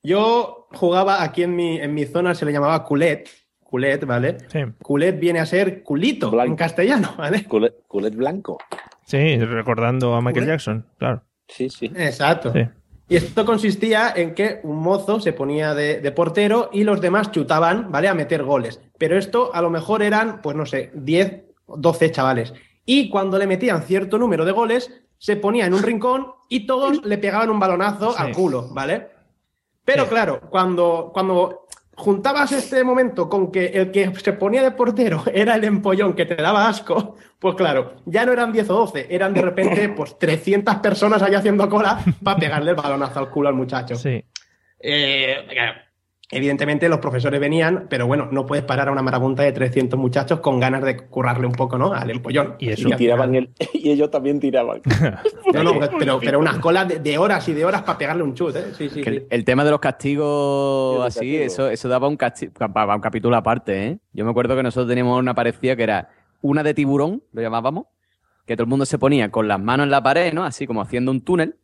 Yo jugaba aquí en mi, en mi zona, se le llamaba culet. Culet, ¿vale? Sí. Culet viene a ser culito en castellano, ¿vale? Culet, culet blanco. Sí, recordando a Michael. Jackson, claro. Sí, sí. Exacto. Sí. Y esto consistía en que un mozo se ponía de, de portero y los demás chutaban, ¿vale? A meter goles. Pero esto a lo mejor eran, pues no sé, 10, 12 chavales. Y cuando le metían cierto número de goles, se ponía en un rincón y todos [laughs] le pegaban un balonazo Sí. al culo, ¿vale? Pero claro, cuando, cuando juntabas este momento con que el que se ponía de portero [laughs] era el empollón que te daba asco, pues claro, ya no eran 10 o 12, eran de repente [laughs] pues 300 personas allá haciendo cola [laughs] para pegarle el balonazo al culo al muchacho. Sí. Eh, claro, evidentemente los profesores venían, pero bueno, no puedes parar a una marabunta de 300 muchachos con ganas de currarle un poco, ¿no? Al empollón. Y eso. Y tiraban el, [laughs] y ellos también tiraban. [laughs] No, no, pero, pero unas colas de, de horas y de horas para pegarle un chute, ¿eh? Sí, sí, el, el tema de los castigos así, eso, eso daba un, casti- para un capítulo aparte, ¿eh? Yo me acuerdo que nosotros teníamos una parecida que era una de tiburón, lo llamábamos, que todo el mundo se ponía con las manos en la pared, ¿no? Así como haciendo un túnel.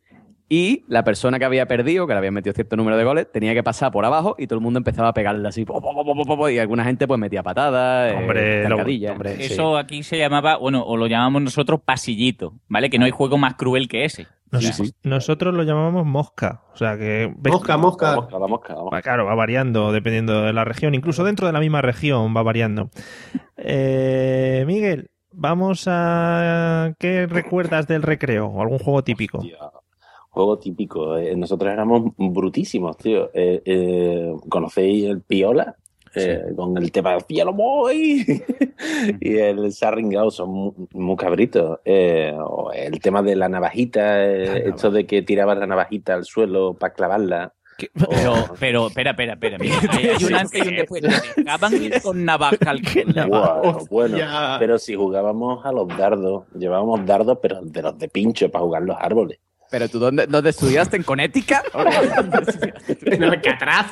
Y la persona que había perdido, que le había metido cierto número de goles, tenía que pasar por abajo y todo el mundo empezaba a pegarle así. po, po, po, po, po, po, y alguna gente pues metía patadas, eh, Hombre, lo- zancadillas. hombre, sí. Eso aquí se llamaba, bueno, o lo llamamos nosotros pasillito, ¿vale? Que no hay juego más cruel que ese. Nos- Sí, sí. Nosotros lo llamamos mosca. O sea que. Mosca, mosca. Mosca, vamos. Va, Claro, va variando dependiendo de la región. Incluso dentro de la misma región va variando. Eh, Miguel, vamos a. ¿Qué recuerdas del recreo? ¿O algún juego típico? Hostia, Juego típico. eh, Nosotros éramos brutísimos, tío. Eh, eh, ¿Conocéis el Piola? Eh, Con el tema del cielo boy [laughs] y el sarringao son muy, muy cabritos. Eh, o el tema de la navajita, eh, esto de que tiraban la navajita al suelo para clavarla. [laughs] Pero, pero, espera, espera, espera. mira, [laughs] hay, un antes y un después. Te con navaja al culo. Bueno, pero si jugábamos a los dardos, llevábamos dardos, pero de los de pincho para jugar los árboles. Pero tú, ¿dónde, dónde estudiaste? ¿En Connecticut? [laughs] En Alcatraz.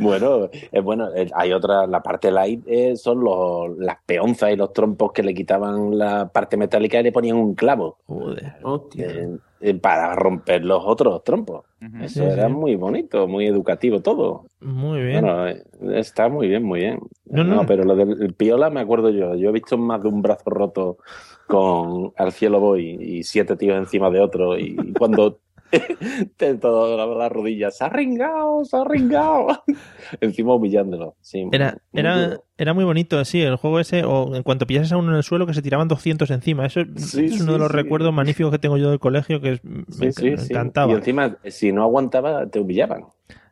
Bueno, eh, bueno, eh, hay otra, la parte light eh, son los, las peonzas y los trompos que le quitaban la parte metálica y le ponían un clavo Joder. Hostia. eh, eh, para romper los otros trompos. Eso Sí, era sí. muy bonito, muy educativo todo. Muy bien. Bueno, está muy bien, muy bien. No, No, no. pero lo del el piola me acuerdo yo. Yo he visto más de un brazo roto con Al cielo voy y siete tíos encima de otro y cuando [laughs] te todo la, la rodilla, se ha ringado, se ha ringado. [laughs] encima humillándolo. Sí, Era, muy era, era muy bonito, sí, el juego ese, o en cuanto pillases a uno en el suelo, que se tiraban 200 encima. Eso Sí, es uno de los recuerdos magníficos que tengo yo del colegio, que es- me, encantaba. Y encima, si no aguantaba, te humillaban.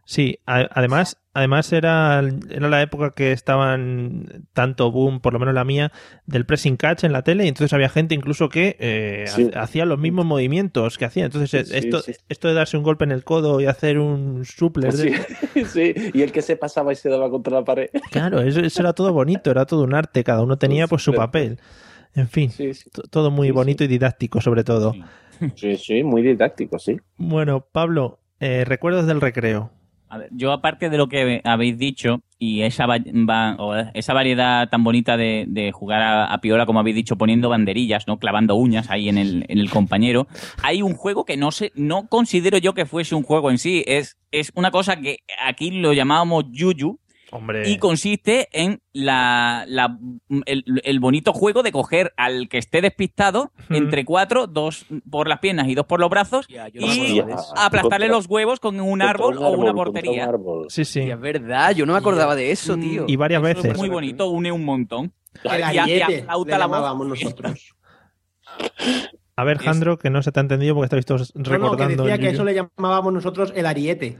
Sí, a- además, además era, era la época que estaban tanto boom, por lo menos la mía, del pressing catch en la tele, y entonces había gente incluso que eh, Sí. hacía los mismos movimientos que hacía. Entonces, Sí, esto, sí. esto de darse un golpe en el codo y hacer un supler, Sí, de- [laughs] sí. Y el que se pasaba y se daba contra la pared. claro, eso, eso era todo bonito, era todo un arte, cada uno tenía pues su papel. En fin, Sí, sí. t- todo muy Sí, bonito y didáctico sobre todo. Sí, sí, muy didáctico, sí. Bueno, Pablo, eh, recuerdos del recreo. A ver, yo aparte de lo que habéis dicho y esa, esa variedad tan bonita de, de jugar a, piola, como habéis dicho, poniendo banderillas, no clavando uñas ahí en el, en el compañero, hay un juego que no sé, no considero yo que fuese un juego en sí, es, es una cosa que aquí lo llamábamos yuyu, Hombre, y consiste en la, la- el, el bonito juego de coger al que esté despistado entre cuatro, dos por las piernas y dos por los brazos, no y aplastarle Contra- los huevos con un árbol un o una portería. un árbol. sí, sí. Y es verdad, yo no me acordaba de eso, Mm, tío. Y varias Eso es veces. muy bonito, une un montón. El Y a- y le la voz. nosotros. [laughs] A ver, Es- Jandro, que no se te ha entendido porque estáis todos No, no, que recordando. decía el que eso le llamábamos nosotros el ariete.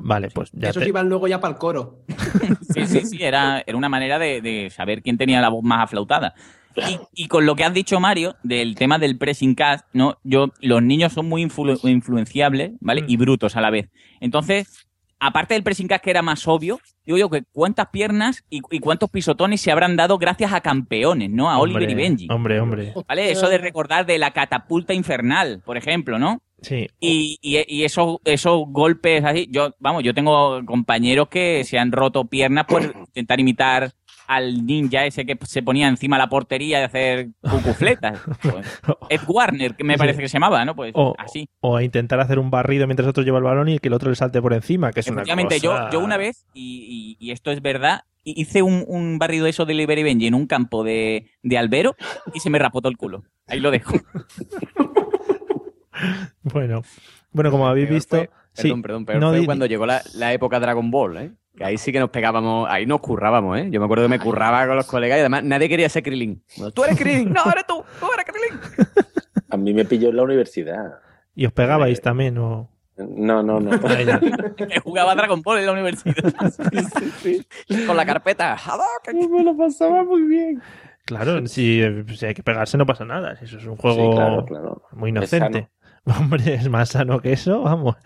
Vale, pues ya Esos te- iban luego ya para el coro. [laughs] Sí, sí, sí, era, era una manera de, de saber quién tenía la voz más aflautada. Y, y con lo que has dicho, Mario, del tema del pressing cast, ¿no? Yo, los niños son muy influ- influenciables, ¿vale? Mm. Y brutos a la vez. Entonces, aparte del pressing catch que era más obvio, digo yo que cuántas piernas y, y cuántos pisotones se habrán dado gracias a campeones, ¿no? A Oliver y Benji. Hombre, hombre. ¿Vale? Eso de recordar de la catapulta infernal, por ejemplo, ¿no? Sí. Y, y, y esos, esos golpes así, yo, vamos, yo tengo compañeros que se han roto piernas por intentar imitar al ninja ese que se ponía encima de la portería de hacer cucufletas. Pues, [laughs] Ed Warner, que me parece que se llamaba, ¿no? Pues O, así. o a intentar hacer un barrido mientras otro lleva el balón y que el otro le salte por encima, que es una cosa... yo, yo una vez, y, y- y esto es verdad, hi- hice un, un barrido de eso de Oliver y Benji en un campo de, de albero y se me rapó todo el culo. Ahí lo dejo. [laughs] Bueno, bueno, como habéis visto... sí, Perdón, perdón, pero no, fue di- cuando llegó la, la época Dragon Ball, ¿eh? Que ahí sí que nos pegábamos, ahí nos currábamos, ¿eh? Yo me acuerdo que me curraba con los colegas y además nadie quería ser Krillin. Bueno, Tú eres Krillin, no, eres tú, tú eres Krillin. [laughs] A mí me pilló en la universidad. Y os pegabais también, ¿o...? No, no, no. [laughs] [laughs] que jugaba Dragon Ball en la universidad. Con la carpeta. Me lo pasaba muy bien. Claro, si, si hay que pegarse no pasa nada. Si eso es un juego Sí, claro, claro. muy Es inocente. Hombre, es más sano que eso, vamos.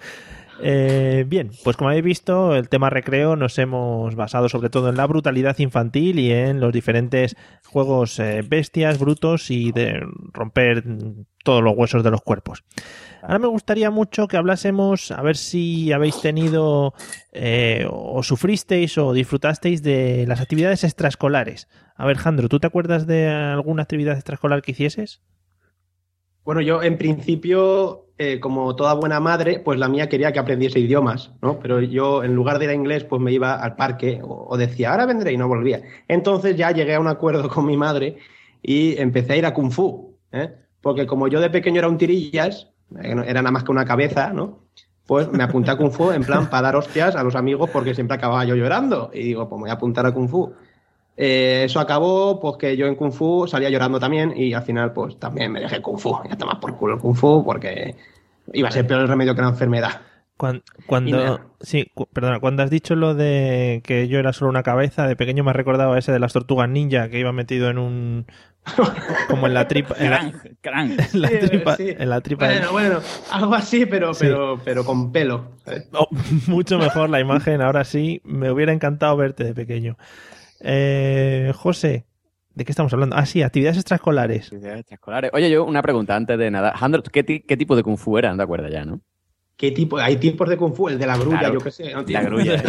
Eh, bien, pues como habéis visto, el tema recreo nos hemos basado sobre todo en la brutalidad infantil y en los diferentes juegos eh, bestias, brutos y de romper todos los huesos de los cuerpos. Ahora me gustaría mucho que hablásemos, a ver si habéis tenido eh, o sufristeis o disfrutasteis de las actividades extraescolares. A ver, Jandro, ¿tú te acuerdas de alguna actividad extraescolar que hicieses? Bueno, yo en principio, eh, como toda buena madre, pues la mía quería que aprendiese idiomas, ¿no? Pero yo, en lugar de ir a inglés, pues me iba al parque o, o decía, ahora vendré y no volvía. Entonces ya llegué a un acuerdo con mi madre y empecé a ir a Kung Fu, ¿eh? Porque como yo de pequeño era un tirillas, eh, era nada más que una cabeza, ¿no? Pues me apunté a Kung Fu en plan para dar hostias a los amigos porque siempre acababa yo llorando. Y digo, pues me voy a apuntar a Kung Fu. Eh, eso acabó, pues que yo en Kung Fu salía llorando también y al final pues también me dejé Kung Fu. Ya tomar por culo el Kung Fu porque iba a ser peor el remedio que la enfermedad. Cuando, sí, cu- perdona, cuando has dicho lo de que yo era solo una cabeza, de pequeño me ha recordado a ese de las tortugas ninja que iba metido en un como en la tripa en la, Crank, [laughs] en la Sí, tripa, sí. en la tripa Bueno, bueno, algo así, pero, Sí. pero, pero con pelo. ¿sabes? Oh, [laughs] mucho mejor la imagen, ahora sí, me hubiera encantado verte de pequeño. Eh, José, ¿de qué estamos hablando? Ah, sí, actividades extraescolares. Actividades extraescolares. Oye, yo una pregunta antes de nada. ¿qué, ti- qué tipo de kung fu era? No te acuerdas ya, ¿no? ¿Qué tipo? Hay tipos de Kung Fu, el de la grulla, Claro, yo qué sé. la grulla.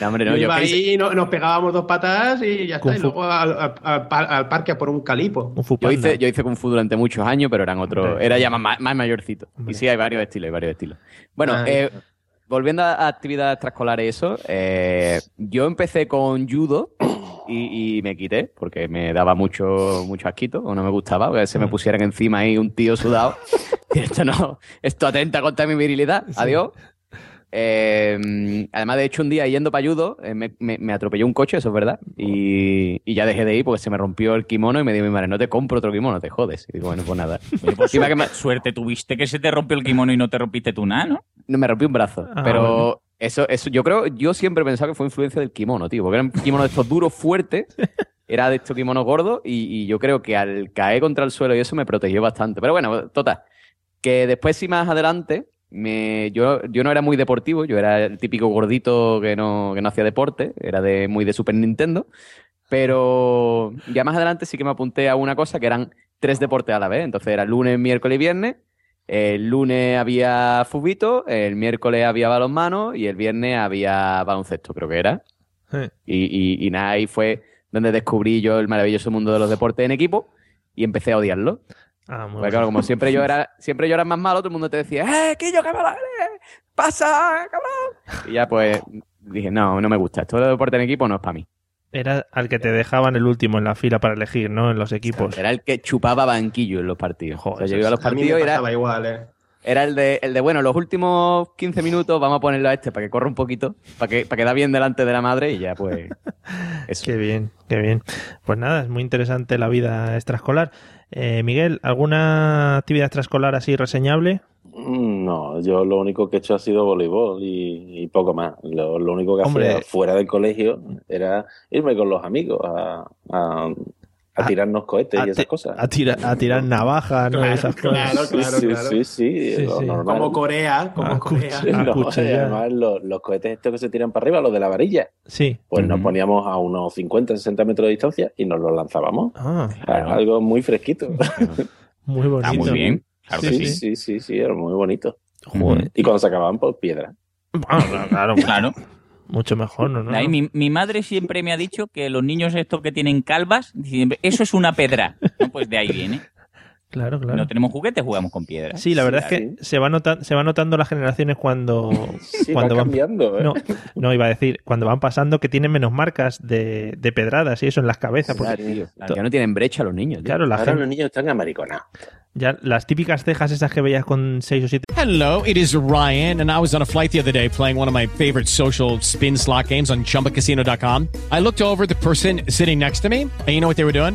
No, hombre, no, yo pensé- ahí, no- nos pegábamos dos patadas y ya Kung está. Y Fu. luego al, al- al par- al parque a por un calipo. Fu Yo hice, yo hice Kung Fu durante muchos años, pero eran otros. Hombre. Era ya más, más mayorcito. Hombre. Y sí, hay varios estilos, hay varios estilos. Bueno, Ah, eh, volviendo a actividades extraescolares, eso. eh, yo empecé con judo y, y me quité porque me daba mucho, mucho asquito o no me gustaba que se me pusieran encima ahí un tío sudado. Y [laughs] [laughs] esto no, esto atenta contra mi virilidad. Adiós. Eh, además, de hecho, un día yendo para judo, eh, me, me- me atropelló un coche, eso es verdad. Y, y ya dejé de ir porque se me rompió el kimono y me dijo mi madre, no te compro otro kimono, te jodes. Y digo, bueno, pues nada. [laughs] Oye, pues Encima que me- suerte tuviste que se te rompió el kimono y no te rompiste tú nada, ¿no? No, me rompí un brazo. Ah, pero bueno. eso, eso, yo creo, yo siempre he pensado que fue influencia del kimono, tío. Porque era un kimono de estos duros, fuertes. [laughs] Era de estos kimonos gordos. Y, y yo creo que al caer contra el suelo y eso me protegió bastante. Pero bueno, total. Que después, sí, más adelante, me, yo, yo no era muy deportivo. Yo era el típico gordito que no, que no hacía deporte. Era de, muy de Super Nintendo. Pero ya más adelante sí que me apunté a una cosa que eran tres deportes a la vez. Entonces era lunes, miércoles y viernes. El lunes había fubito, el miércoles había balonmano y el viernes había baloncesto, creo que era. Y, y- y nada, ahí fue donde descubrí yo el maravilloso mundo de los deportes en equipo y empecé a odiarlo. Ah, muy Porque bueno. claro, como siempre yo era, [laughs] siempre yo era más malo, todo el mundo te decía, ¡eh, Quillo, qué malo eres! ¡Pasa, cabrón! Y ya pues dije, no, no me gusta. Esto de deporte en equipo no es para mí. Era al que te dejaban el último en la fila para elegir, ¿no? En los equipos. Era el que chupaba banquillo en los partidos. Joder, O sea, yo iba a los A mí me partidos y era, igual, ¿eh? Era el de, el de, bueno, los últimos 15 minutos vamos a ponerlo a este para que corra un poquito, para que, para que da bien delante de la madre y ya pues... [laughs] Eso. Qué bien, qué bien. Pues nada, es muy interesante la vida extraescolar. Eh, Miguel, ¿alguna actividad extraescolar así reseñable? Mm, No, yo lo único que he hecho ha sido voleibol y, y poco más. Lo, lo único que Hombre. hacía fuera del colegio era irme con los amigos a, a- a tirarnos cohetes a y esas cosas. A, tirar a tirar navajas, ¿no? Claro, Esas cosas. claro, claro, sí, claro. sí, sí. Como Corea, como Ah, Corea. [laughs] No, además los, los cohetes estos que se tiran para arriba, los de la varilla, Sí. pues nos poníamos a unos 50, 60 metros de distancia y nos los lanzábamos. Ah, Era Algo muy fresquito. muy bonito. Está muy bien. Claro sí, que sí, sí. sí, sí, sí, era muy bonito. Joder. Y cuando se acababan por piedra. Ah, claro, Claro. [laughs] Mucho mejor, ¿no? mi, mi madre siempre me ha dicho que los niños estos que tienen calvas, dicen, eso es una pedra. Pues de ahí viene. Claro, claro. No tenemos juguetes, jugamos con piedra. Sí, la verdad es claro. que se va, nota- se va notando las generaciones cuando, [laughs] Sí, cuando va van cambiando. ¿eh? No, [laughs] no, iba a decir, cuando van pasando que tienen menos marcas de, de pedradas y eso en las cabezas. Porque, Claro, tío. Ya no tienen brecha los niños. tío. claro, la Ahora gente- los niños están amariconados. ya las típicas cejas esas que veías con 6 o 7 Hello, it is Ryan, and I was on a flight the other day playing one of my favorite social spin slot games on chumbacasino.com. I looked over at the person sitting next to me, and you know what they were doing?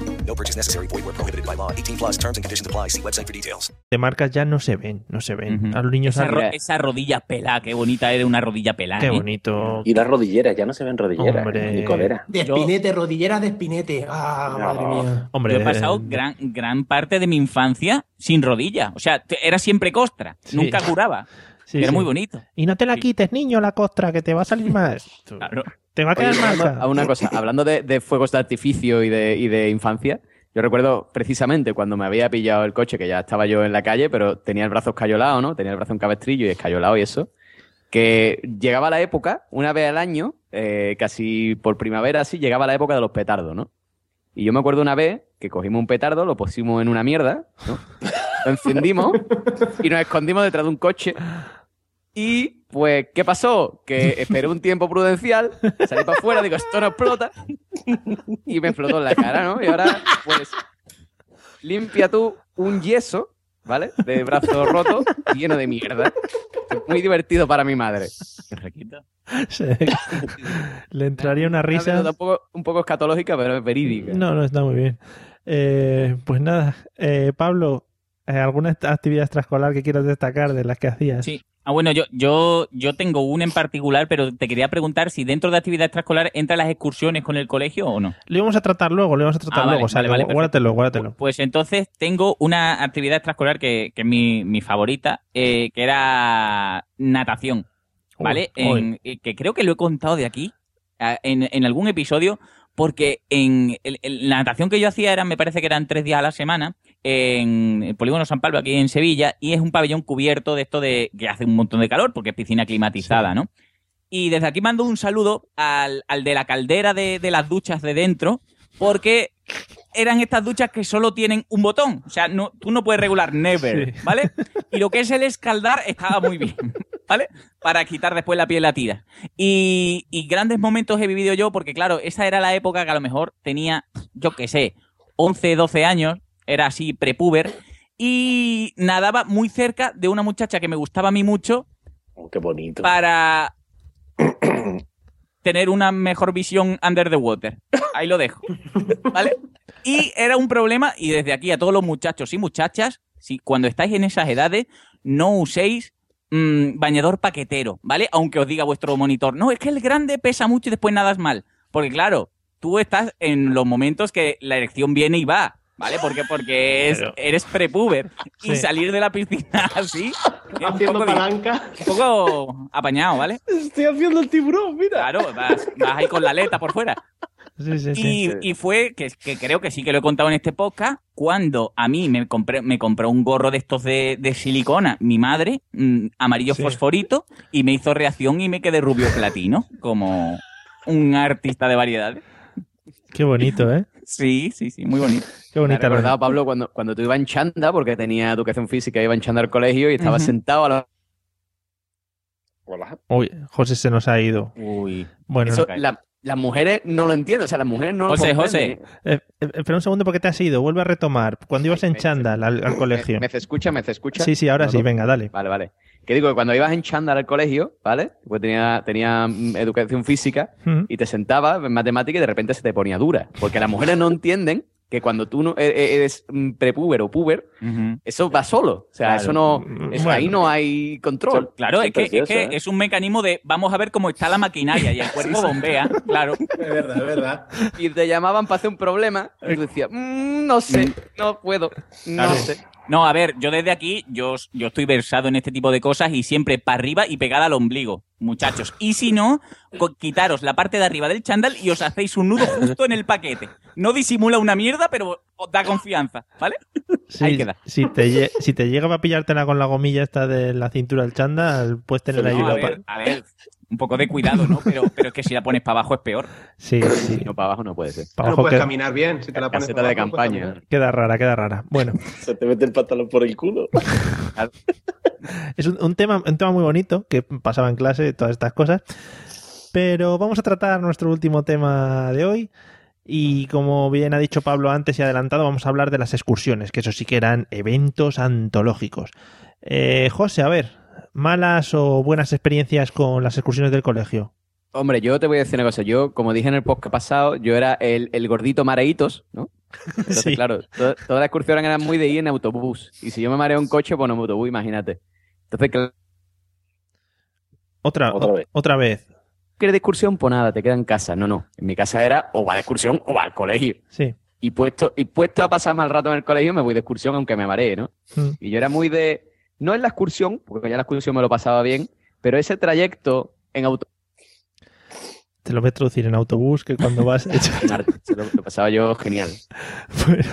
No purchase necessary. Void were prohibited by law. 18 plus terms and conditions apply. See website for details. de marcas ya no se ven, no se ven. Ujú. A los niños Esa, ro- esa rodilla pelada, qué bonita era una rodilla pelada. Qué ¿eh? bonito. Y las rodilleras, ya no se ven rodilleras, Hombre. ni coderas. De Yo- espinete, rodilleras de espinete. Ah, madre mía. Hombre, Yo he pasado eh, gran, gran parte de mi infancia sin rodilla. O sea, era siempre costra. Sí. Nunca curaba. [laughs] sí, era sí. muy bonito. Y no te la Sí. quites, niño, la costra, que te va a salir más. [laughs] Claro. Te va a quedar marca. a una cosa, hablando de, de fuegos de artificio y de, y de infancia, yo recuerdo precisamente cuando me había pillado el coche, que ya estaba yo en la calle, pero tenía el brazo escayolado, ¿no? Tenía el brazo en cabestrillo y escayolado y eso. Que llegaba la época, una vez al año, eh, casi por primavera así, llegaba la época de los petardos, ¿no? Y yo me acuerdo una vez que cogimos un petardo, lo pusimos en una mierda, ¿no? Lo encendimos y nos escondimos detrás de un coche. Y, pues, ¿qué pasó? Que [laughs] esperé un tiempo prudencial, salí para afuera, digo, esto no explota. Y me explotó en la cara, ¿no? Y ahora, pues, limpia tú un yeso, ¿vale? De brazo roto, lleno de mierda. Muy divertido para mi madre. Qué riquito. Sí. Le entraría una risa. Un poco, un poco escatológica, pero es verídica. No, no, está muy bien. Eh, pues nada, eh, Pablo, ¿alguna actividad extraescolar que quieras destacar de las que hacías? Sí. Ah, bueno, yo, yo, yo tengo una en particular, pero te quería preguntar si dentro de actividad extraescolar entran las excursiones con el colegio o no. Lo íbamos a tratar luego, lo íbamos a tratar Ah, vale, luego. o sea, vale, vale, gu- guárdatelo, guárdatelo. Pues entonces tengo una actividad extraescolar que, que es mi, mi favorita, eh, que era natación. ¿Vale? Uy. En- eh, que creo que lo he contado de aquí, en, en algún episodio, porque en el- la natación que yo hacía era, me parece que eran tres días a la semana, en el Polígono San Pablo, aquí en Sevilla, y es un pabellón cubierto de esto de que hace un montón de calor, porque es piscina climatizada, ¿no? Y desde aquí mando un saludo al, al de la caldera de, de las duchas de dentro, porque eran estas duchas que solo tienen un botón. O sea, no, tú no puedes regular never, Sí. ¿vale? Y lo que es el escaldar estaba muy bien, ¿vale? Para quitar después la piel la tira. Y, y grandes momentos he vivido yo, porque claro, esa era la época que a lo mejor tenía, yo qué sé, 11, 12 años, era así prepuber, y nadaba muy cerca de una muchacha que me gustaba a mí mucho, Oh, qué bonito. para [coughs] tener una mejor visión under the water. Ahí lo dejo. ¿Vale? Y era un problema, y desde aquí a todos los muchachos y muchachas, si cuando estáis en esas edades, no uséis mm, bañador paquetero, ¿vale? Aunque os diga vuestro monitor, no, es que el grande pesa mucho y después nadas mal. Porque claro, tú estás en los momentos que la erección viene y va. ¿Vale? Porque, porque es- Pero- eres prepuber. Y Sí. salir de la piscina [laughs] así. un Haciendo poco di- palanca. un poco apañado, ¿vale? Estoy haciendo el tiburón, mira. Claro, vas, vas ahí con la aleta por fuera. Sí, sí, sí. Y, y fue, que, que creo que sí que lo he contado en este podcast, cuando a mí me compré, me compró un gorro de estos de, de silicona, mi madre, mm, amarillo Sí. fosforito, y me hizo reacción y me quedé rubio platino, como un artista de variedades. Qué bonito, ¿eh? Sí, sí, sí, muy bonito. Qué bonita. recordado, Pablo, cuando, cuando tú ibas en chanda, porque tenía educación física, iba en chanda al colegio y estaba sentado a la... Uy, José se nos ha ido. Uy. Bueno, Eso, no. la- las mujeres no lo entienden, o sea, las mujeres no lo José. José. Eh, eh, espera un segundo porque te has ido. Vuelve a retomar. Cuando ibas en chándal al, al colegio. ¿Me, me se escucha? ¿Me se escucha? Sí, sí, ahora No, sí, venga, dale. Vale, vale. Que digo que cuando ibas en chándal al colegio, ¿vale? Pues tenía, tenía mm, educación física y te sentabas en matemática y de repente se te ponía dura. Porque las mujeres no entienden que cuando tú no, e- e- eres mm, prepuber o puber, eso va solo. O sea, Claro. eso no. eso- Bueno. Ahí no hay control. Claro, es que, es que ¿eh? es un mecanismo de vamos a ver cómo está la maquinaria y el [laughs] cuerpo bombea, claro. [laughs] Es verdad, es verdad. Y te llamaban para hacer un problema y tú decías, "Mm, no sé, no puedo, no Claro. sé. No, a ver, yo desde aquí, yo, yo estoy versado en este tipo de cosas y siempre para arriba y pegada al ombligo, muchachos. Y si no, quitaros la parte de arriba del chándal y os hacéis un nudo justo en el paquete. No disimula una mierda, pero os da confianza, ¿vale? Sí, Ahí queda. Si te, si te llega a pillártela con la gomilla esta de la cintura del chándal, puedes tener No, ayuda. a ver, a ver, un poco de cuidado, ¿no? Pero, pero es que si la pones para abajo es peor. Sí, sí. Si no, para abajo no puede ser. Para no abajo puedes queda, caminar bien si te la pones de abajo, campaña. queda rara, queda rara. Bueno, [laughs] Se te mete el pantalón por el culo. es un, un tema, un tema muy bonito que pasaba en clase, todas estas cosas. Pero vamos a tratar nuestro último tema de hoy. Y como bien ha dicho Pablo antes y adelantado, vamos a hablar de las excursiones, que eso sí que eran eventos antológicos. Eh, José, a ver, malas o buenas experiencias con las excursiones del colegio. Hombre, yo te voy a decir una cosa. Yo, como dije en el podcast pasado, yo era el, el gordito mareitos, ¿no? [laughs] Entonces, Sí. claro, to- todas las excursiones eran muy de ir en autobús. Y si yo me mareo en coche, pues en autobús, imagínate. Entonces, claro, Otra, Otra vez. otra vez. ¿quieres de excursión? Pues nada, te queda en casa. No, no. En mi casa era o va de excursión o va al colegio. Sí. Y puesto, y puesto a pasar mal rato en el colegio, me voy de excursión aunque me maree, ¿no? Mm. Y yo era muy de, no en la excursión, porque ya la excursión me lo pasaba bien, pero ese trayecto en autobús, Te lo voy a traducir en autobús, que cuando vas... [laughs] se lo, lo pasaba yo genial. [laughs] Bueno,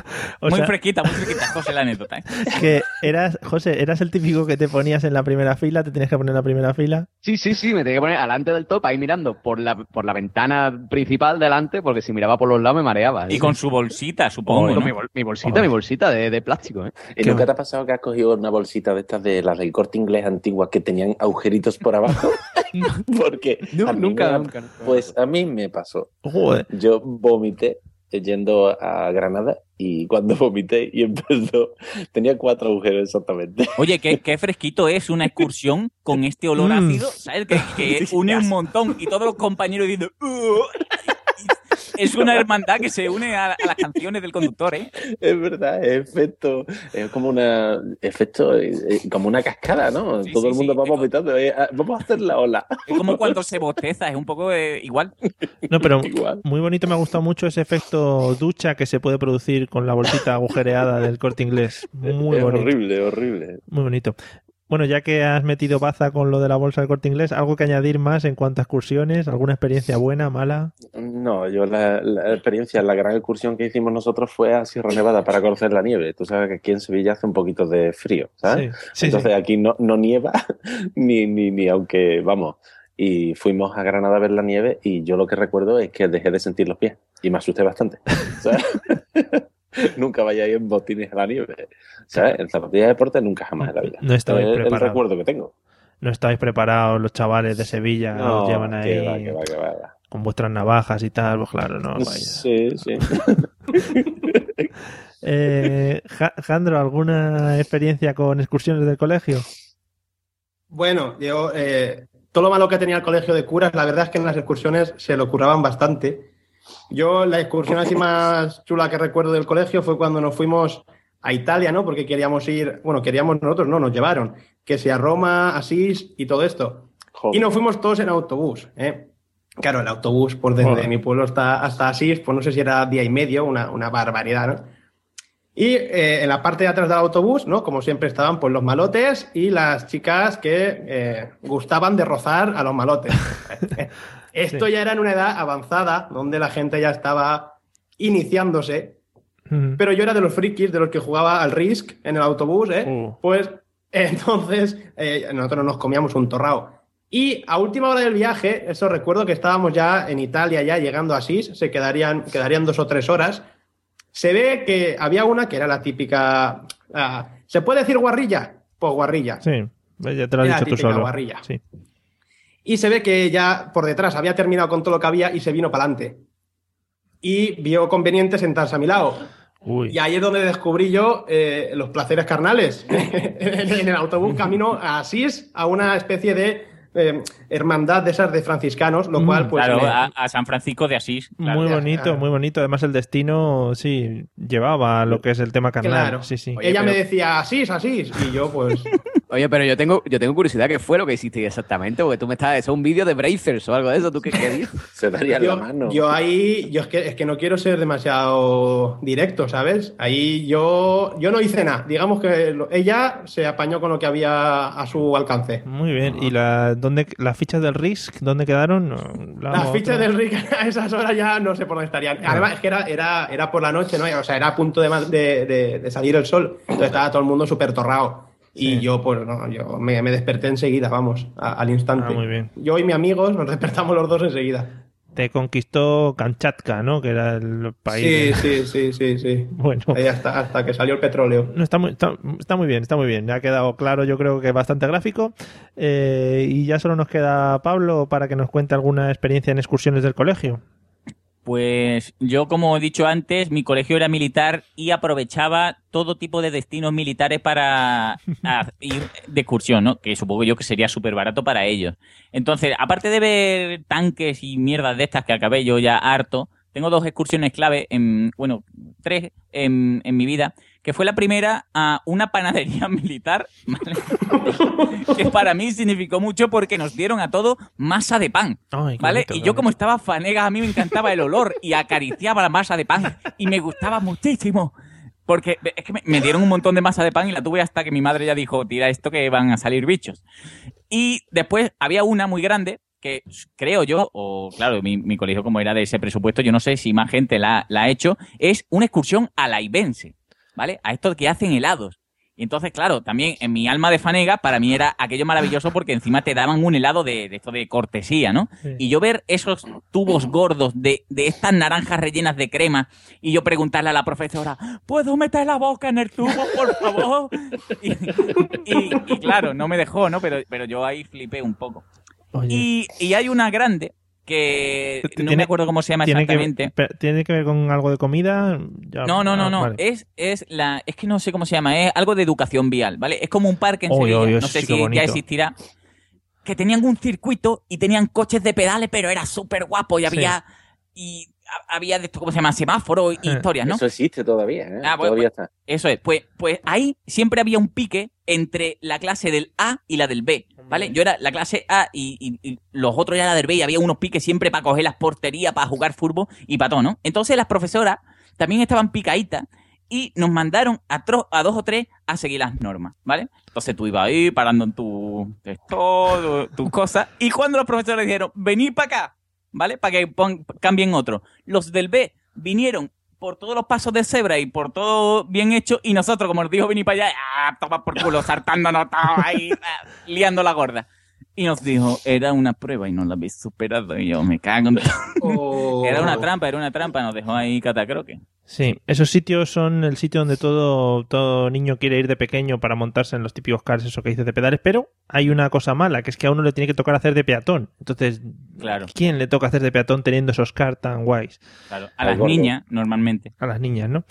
o muy sea, fresquita, muy fresquita, José, la anécdota. ¿eh? [laughs] que eras, José, eras el típico que te ponías en la primera fila, te tenías que poner en la primera fila. Sí, sí, sí, me tenía que poner alante del top ahí mirando por la, por la ventana principal delante, porque si miraba por los lados me mareaba. ¿eh? Y con su bolsita, supongo, Con ¿no? mi, bol- mi bolsita, mi bolsita de, de plástico, ¿eh? ¿Y nunca te ha pasado que has cogido una bolsita de estas de las del corte inglés antiguas que tenían agujeritos por abajo? Porque No, nunca. Pues a mí me pasó. Joder. Yo vomité yendo a Granada y cuando [laughs] vomité y empezó, tenía cuatro agujeros exactamente. Oye, qué, [laughs] qué fresquito es una excursión con este olor Mm. ácido, ¿sabes? Que, que [laughs] une un montón y todos los compañeros diciendo... "Uh", es una hermandad que se une a, a las canciones del conductor, ¿eh? Es verdad, es efecto, es como una efecto, como una cascada, ¿no? Sí, Todo sí, el mundo sí, va pero- vomitando. eh, ah, vamos a hacer la ola. Es como cuando se bosteza, es un poco eh, igual. No, pero [laughs] Igual. muy bonito, me ha gustado mucho ese efecto ducha que se puede producir con la bolsita agujereada del corte inglés. Muy es bonito. horrible, horrible. Muy bonito. Bueno, ya que has metido baza con lo de la bolsa del corte inglés, ¿algo que añadir más en cuanto a excursiones? ¿Alguna experiencia buena, mala? No, yo la, la experiencia, la gran excursión que hicimos nosotros fue a Sierra Nevada para conocer la nieve. Tú sabes que aquí en Sevilla hace un poquito de frío, ¿sabes? Sí, sí, Entonces sí. aquí no, no nieva, [laughs] ni, ni, ni aunque, vamos. Y fuimos a Granada a ver la nieve y yo lo que recuerdo es que dejé de sentir los pies y me asusté bastante. [laughs] [laughs] [laughs] nunca vayáis en botines a la nieve. ¿Sabes? En zapatillas de deporte nunca jamás en la vida. No estabais es el preparados. recuerdo que tengo. No estáis preparados los chavales de Sevilla, No, os llevan que ahí va, que va, que va, que va. con vuestras navajas y tal, pues claro, no. vaya. [laughs] Sí, sí. [laughs] Eh, Ja- Jandro, ¿alguna experiencia con excursiones del colegio? Bueno, yo, eh, todo lo malo que tenía el colegio de curas, la verdad es que en las excursiones se lo curraban bastante. Yo, la excursión así más chula que recuerdo del colegio fue cuando nos fuimos a Italia, ¿no? Porque queríamos ir, bueno, queríamos nosotros, no, nos llevaron, que sea Roma, Asís y todo esto. Y nos fuimos todos en autobús, ¿eh? Claro, el autobús por desde Joder. mi pueblo hasta, hasta Asís, pues no sé si era día y medio, una, una barbaridad, ¿no? Y eh, en la parte de atrás del autobús, ¿no? Como siempre estaban pues los malotes y las chicas que eh, gustaban de rozar a los malotes. [laughs] Esto Sí. ya era en una edad avanzada, donde la gente ya estaba iniciándose. Pero yo era de los frikis, de los que jugaba al Risk en el autobús, ¿eh? Uh. Pues [laughs] entonces eh, nosotros nos comíamos un torrao. Y a última hora del viaje, eso recuerdo que estábamos ya en Italia, ya llegando a Asís, se quedarían, quedarían dos o tres horas. Se ve que había una que era la típica. ah, ¿Se puede decir guarrilla? Pues guarrilla. Sí, ya te lo has dicho tú solo. guarrilla. Sí. Y se ve que ya por detrás había terminado con todo lo que había y se vino para adelante. Y vio conveniente sentarse a mi lado. Uy. Y ahí es donde descubrí yo eh, los placeres carnales. [laughs] en el autobús camino a Asís, a una especie de eh, hermandad de esas de franciscanos, lo cual pues... claro, a, a San Francisco de Asís. claro. Muy bonito, muy bonito. Además, el destino, sí, llevaba lo que es el tema carnal. Claro. Sí, sí. Ella me decía Asís, Asís. Y yo pues... [laughs] Oye, pero yo tengo, yo tengo curiosidad, ¿qué fue lo que hiciste exactamente? Porque tú me estás, eso es un vídeo de Brazers o algo de eso, ¿tú qué, dices? [laughs] Se daría yo, la mano. yo ahí, yo es que, es que no quiero ser demasiado directo, ¿sabes? Ahí yo, yo no hice nada. Digamos que lo- ella se apañó con lo que había a su alcance. Muy bien. ¿Y la, dónde, las fichas del Risk, dónde quedaron? La Las otra. fichas del Rick [laughs] a esas horas ya no sé por dónde estarían. Además, es que era, era, era por la noche, ¿no? O sea, era a punto de, de- de- de salir el sol. Entonces estaba todo el mundo súper torrado. Y yo, pues, no, yo me, me desperté enseguida, vamos, a- al instante. Ah, muy bien. Yo y mi amigo nos despertamos los dos enseguida. Te conquistó Kamchatka, ¿no? Que era el país. Sí, de- sí, sí, sí, sí. [laughs] Bueno. Ahí hasta, hasta que salió el petróleo. No, está, muy, está, está muy bien, está muy bien. Ya ha quedado claro, yo creo que bastante gráfico. Eh, y ya solo nos queda Pablo para que nos cuente alguna experiencia en excursiones del colegio. Pues yo, como he dicho antes, mi colegio era militar y aprovechaba todo tipo de destinos militares para [laughs] ir de excursión, ¿no? Que supongo yo que sería súper barato para ellos. Entonces, aparte de ver tanques y mierdas de estas que acabé yo ya harto, tengo dos excursiones clave, en, bueno, tres en, en mi vida, que fue la primera a una panadería [laughs] militar, ¿vale? [laughs] que para mí significó mucho porque nos dieron a todo masa de pan, Ay, ¿vale? bonito, y yo como estaba fanega, a mí me encantaba el olor y acariciaba la masa de pan y me gustaba muchísimo. Porque es que me, me dieron un montón de masa de pan y la tuve hasta que mi madre ya dijo, tira esto que van a salir bichos. Y después había una muy grande que creo yo, o claro, mi, mi colegio como era de ese presupuesto, yo no sé si más gente la, la ha hecho, es una excursión a la Ibense, ¿vale? A estos que hacen helados. Y entonces, claro, también en mi alma de fanega, para mí era aquello maravilloso porque encima te daban un helado de, de esto de cortesía, ¿no? Sí. Y yo ver esos tubos gordos de, de estas naranjas rellenas de crema y yo preguntarle a la profesora, ¿puedo meter la boca en el tubo, por favor? [laughs] Y, y- y claro, no me dejó, ¿no? Pero, pero yo ahí flipé un poco. Y, y hay una grande que no Tiene- me acuerdo cómo se llama ¿Tiene que, exactamente. ¿Tiene que ver con algo de comida? Ya- No, no, no, ah, no. vale. Es, es la, es que no sé cómo se llama, es algo de educación vial, ¿vale? Es como un parque en Sevilla, no sé si ya existirá. Que tenían un circuito y tenían coches de pedales, pero era súper guapo y había. Y había de esto, ¿cómo se llama? Semáforo y historias, ¿no? Eso existe todavía, ¿eh? Ah, todavía pues, está. Eso es. Pues, pues ahí siempre había un pique entre la clase del A y la del B, ¿vale? Yo era la clase A y, y- y los otros ya la del B y había unos piques siempre para coger las porterías, para jugar fútbol y para todo, ¿no? Entonces las profesoras también estaban picaditas y nos mandaron a, tro- a dos o tres a seguir las normas, ¿vale? Entonces tú ibas ahí parando en tu todo, tus cosas y cuando los profesores dijeron, venid para acá, ¿vale? Para que pon- cambien otro. Los del B vinieron por todos los pasos de cebra y por todo bien hecho y nosotros, como nos dijo venir para allá, ¡ah, toma por culo, saltándonos todos ahí, [laughs] ah, liando la gorda. Y nos dijo, era una prueba y no la habéis superado. Y yo, me cago en... [laughs] Era una trampa, era una trampa, nos dejó ahí catacroque. Sí, esos sitios son el sitio donde todo, todo niño quiere ir de pequeño para montarse en los típicos cars, eso que dices de pedales, pero hay una cosa mala, que es que a uno le tiene que tocar hacer de peatón. Entonces, Claro. ¿quién le toca hacer de peatón teniendo esos cars tan guays? Claro. A las niñas, normalmente. A las niñas, ¿no?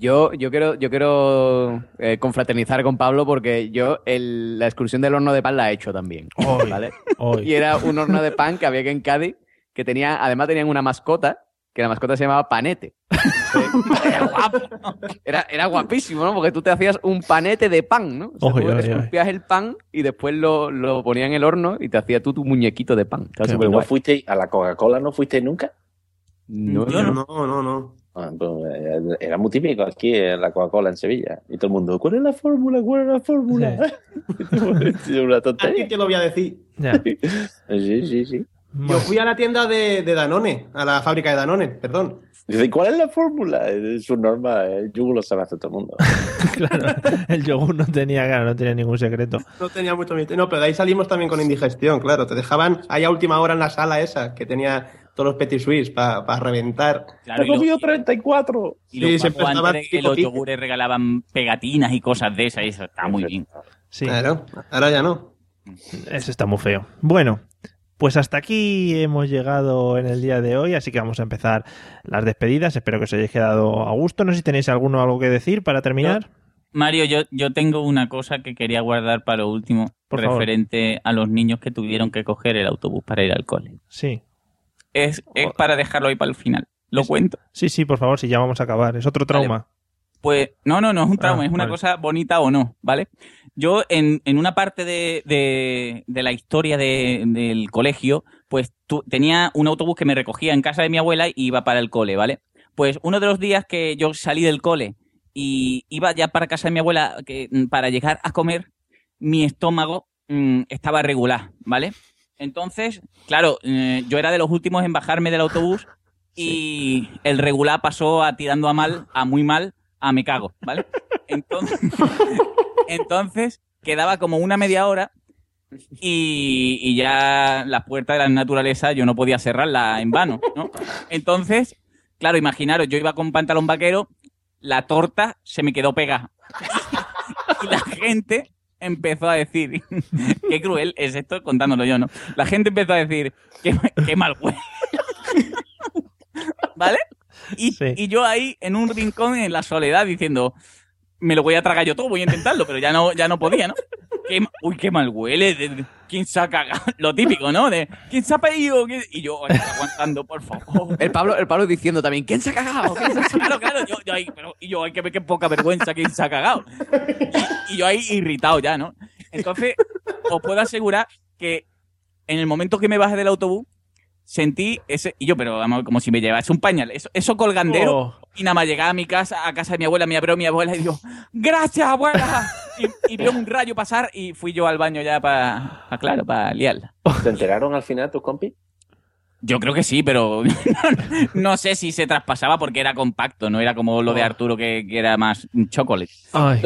Yo, yo quiero, yo quiero eh, confraternizar con Pablo porque yo el- la excursión del horno de pan la he hecho también. Hoy, ¿vale? hoy. Y era un horno de pan que había aquí en Cádiz, que tenía, además tenían una mascota, que la mascota se llamaba Panete. [laughs] Era, era guapísimo, ¿no? Porque tú te hacías un panete de pan, ¿no? O sea, oy. esculpías el pan y después lo, lo ponías en el horno y te hacías tú tu muñequito de pan. Estaba ¿Y súper no guay. fuiste a la Coca-Cola? ¿No fuiste nunca? No, Yo no, no, no. Ah, pues, eh, era muy típico aquí en la Coca-Cola en Sevilla. Y todo el mundo, ¿cuál es la fórmula? ¿Cuál es la fórmula? [laughs] una ¿A tontería. quién te lo voy a decir? Ya. [laughs] Sí, sí, sí. Yo fui a la tienda de, de Danone, a la fábrica de Danone, perdón. Dice, ¿cuál es la fórmula? Es su norma, el yugo lo sabe hacer todo el mundo. [laughs] claro, el yogur no tenía, claro, no tenía ningún secreto. No tenía mucho misterio. No, pero de ahí salimos también con indigestión, claro. Te dejaban ahí a última hora en la sala esa, que tenía todos los petit suisse para reventar. Claro, He comido 34. Y los Sí, se pavos prestaba antes que los yogures regalaban pegatinas y cosas de esas, y eso está muy bien. Sí, Claro, ahora ya no. eso está muy feo. Bueno, pues hasta aquí hemos llegado en el día de hoy, así que vamos a empezar las despedidas. Espero que os hayáis quedado a gusto. No sé si tenéis alguno algo que decir para terminar. Mario, yo, yo tengo una cosa que quería guardar para lo último, Por favor. referente a los niños que tuvieron que coger el autobús para ir al cole. Sí. Es, es para dejarlo ahí para el final. Lo cuento. Sí, sí, por favor, si ya vamos a acabar. Es otro trauma. Pues no, no, no es un trauma, Ah, es una vale. cosa bonita o no, ¿vale? Yo en, en una parte de, de- de la historia de- del colegio, pues tu- tenía un autobús que me recogía en casa de mi abuela y iba para el cole, ¿vale? Pues uno de los días que yo salí del cole y iba ya para casa de mi abuela que, mm, para llegar a comer, mi estómago mm, estaba regular, ¿vale? Entonces, claro, eh, yo era de los últimos en bajarme del autobús y el regular pasó a tirando a mal, a muy mal, a me cago, ¿vale? Entonces, [laughs] entonces quedaba como una media hora y, y ya las puertas de la naturaleza yo no podía cerrarla en vano, ¿no? Entonces, claro, imaginaros, yo iba con pantalón vaquero, la torta se me quedó pegada. [laughs] y la gente empezó a decir, [laughs] qué cruel es esto contándolo yo, ¿no? La gente empezó a decir, qué, qué mal huele. ¿Vale? Y, y yo ahí en un rincón en la soledad diciendo, me lo voy a tragar yo todo, voy a intentarlo, pero ya no, ya no podía, ¿no? Qué uy, qué mal huele. de- de- ¿Quién se ha cagado? [laughs] Lo típico, ¿no? De ¿quién se ha pedido? ¿Quién-?" Y yo aguantando, por favor. El Pablo, el Pablo diciendo también, ¿quién se ha cagado? ¿Quién se ha [laughs] Claro, claro, yo, yo ahí, pero, y yo, hay que ver qué poca vergüenza quién se ha cagado. Y, y yo ahí irritado ya, ¿no? Entonces, os puedo asegurar que en el momento que me bajé del autobús, sentí ese, y yo, pero vamos, como si me llevase un pañal, eso, eso colgandero, Oh. y nada más llegaba a mi casa, a casa de mi abuela, me abrió mi abuela y dijo, gracias abuela, y, y vio un rayo pasar y fui yo al baño ya para, claro, para liarla. ¿Te enteraron al final tus compis? Yo creo que sí, pero [laughs] no sé si se traspasaba porque era compacto, no era como lo de Arturo que, que era más chocolate. Ay,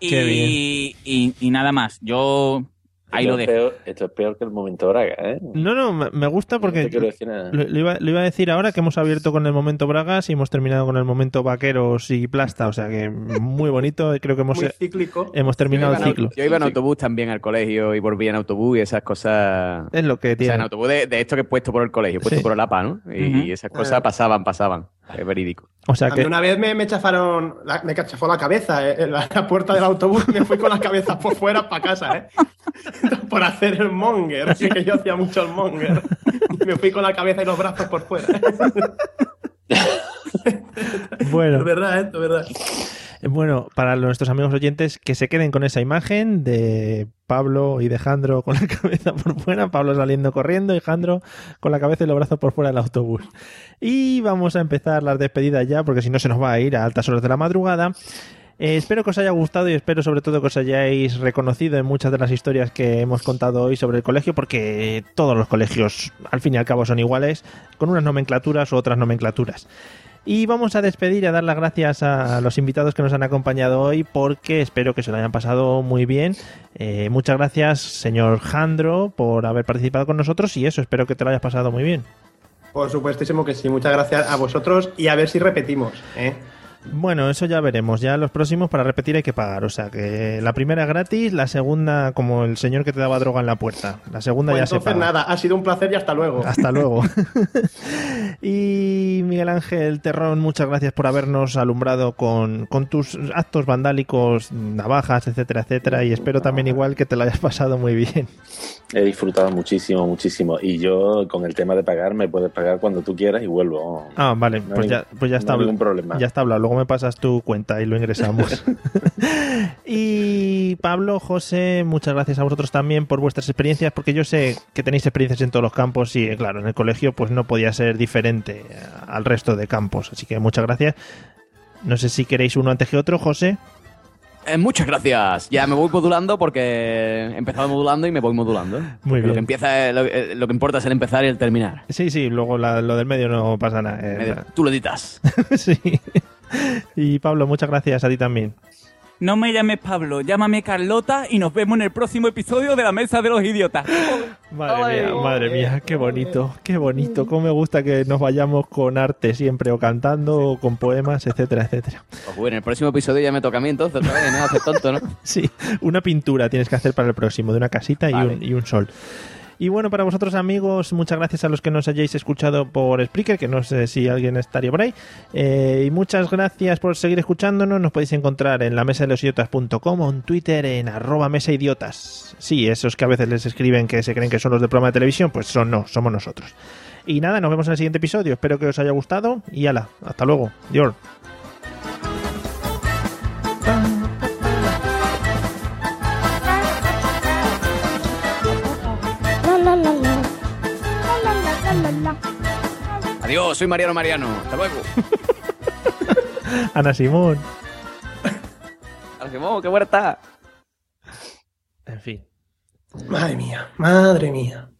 y, qué bien. y- y nada más, yo ahí esto lo es dejo. peor- esto es peor que el momento Braga, ¿eh? No, no, me gusta No porque te lo, lo iba, lo iba a decir ahora que hemos abierto con el momento Bragas y hemos terminado con el momento Vaqueros y Plasta. O sea que muy bonito. Creo que hemos, Muy cíclico. hemos terminado el ciclo. Yo iba en autobús también al colegio y volvía en autobús y esas cosas. Es lo que O sea, tiene. en autobús de, de esto que he puesto por el colegio, puesto Sí. por el APA, ¿no? Y, esas cosas pasaban, pasaban. Es verídico. O sea que una vez me, me chafaron, la- me chafó la cabeza eh, en la, la puerta del autobús y me fui con la cabeza por fuera para casa, ¿eh? Por hacer el monger, así que yo hacía mucho el monger. Y me fui con la cabeza y los brazos por fuera. bueno. Es verdad, ¿eh? Es verdad. Bueno, para nuestros amigos oyentes que se queden con esa imagen de Pablo y de Jandro con la [laughs] cabeza por fuera, Pablo saliendo corriendo y Jandro con la cabeza y los brazos por fuera del autobús. Y vamos a empezar las despedidas ya, porque si no se nos va a ir a altas horas de la madrugada. Eh, espero que os haya gustado y espero sobre todo que os hayáis reconocido en muchas de las historias que hemos contado hoy sobre el colegio, porque todos los colegios al fin y al cabo son iguales, con unas nomenclaturas u otras nomenclaturas. Y vamos a despedir y a dar las gracias a los invitados que nos han acompañado hoy porque espero que se lo hayan pasado muy bien. Eh, muchas gracias, señor Jandro, por haber participado con nosotros y eso, espero que te lo hayas pasado muy bien. Por supuestísimo que sí. Muchas gracias a vosotros y a ver si repetimos, ¿eh? Bueno, eso ya veremos. Ya los próximos para repetir hay que pagar. O sea que la primera es gratis, la segunda como el señor que te daba droga en la puerta. La segunda Pues ya se entonces paga. nada, ha sido un placer y hasta luego. Hasta luego. [laughs] [laughs] y Miguel Ángel Terrón, muchas gracias por habernos alumbrado con, con tus actos vandálicos, navajas, etcétera, etcétera. Y espero también igual que te lo hayas pasado muy bien. He disfrutado muchísimo, muchísimo. Y yo, con el tema de pagar, me puedes pagar cuando tú quieras y vuelvo. Ah, vale, No pues hay- ya, pues ya no está. ningún problema. Ya está hablado. Luego me pasas tu cuenta y lo ingresamos. [laughs] y Pablo, José, muchas gracias a vosotros también por vuestras experiencias, porque yo sé que tenéis experiencias en todos los campos y, claro, en el colegio pues no podía ser diferente al resto de campos. Así que muchas gracias. No sé si queréis uno antes que otro, José. Eh, muchas gracias. Ya me voy modulando porque he empezado modulando y me voy modulando. Muy Porque Lo bien. que, empieza, lo, eh, lo que importa es el empezar y el terminar. Sí, sí, luego la- lo del medio no pasa nada. eh, Medio- Tú lo editas. [laughs] sí. [laughs] Y Pablo, muchas gracias a ti también. No me llames Pablo, llámame Carlota y nos vemos en el próximo episodio de La Mesa de los Idiotas. [laughs] Madre mía, madre mía, qué bonito, qué bonito. Cómo me gusta que nos vayamos con arte siempre, o cantando, o con poemas, etcétera, etcétera. Pues bueno, en el próximo episodio ya me toca a mí entonces, otra vez, ¿no? Hacer tonto, ¿no? [laughs] Sí, una pintura tienes que hacer para el próximo, de una casita y, Vale. un, y un sol. Y bueno, para vosotros amigos, muchas gracias a los que nos hayáis escuchado por Spreaker, que no sé si alguien estaría por ahí. Eh, y muchas gracias por seguir escuchándonos. Nos podéis encontrar en la mesa de los idiotas.com o en Twitter en arroba mesa idiotas. Sí, esos que a veces les escriben que se creen que son los del programa de televisión, pues son no, somos nosotros. Y nada, nos vemos en el siguiente episodio. Espero que os haya gustado y ala, hasta luego. Dior. Adiós, soy Mariano Mariano. Hasta luego. [laughs] Ana Simón. Argemón, qué buena está. En fin. Madre mía, madre mía.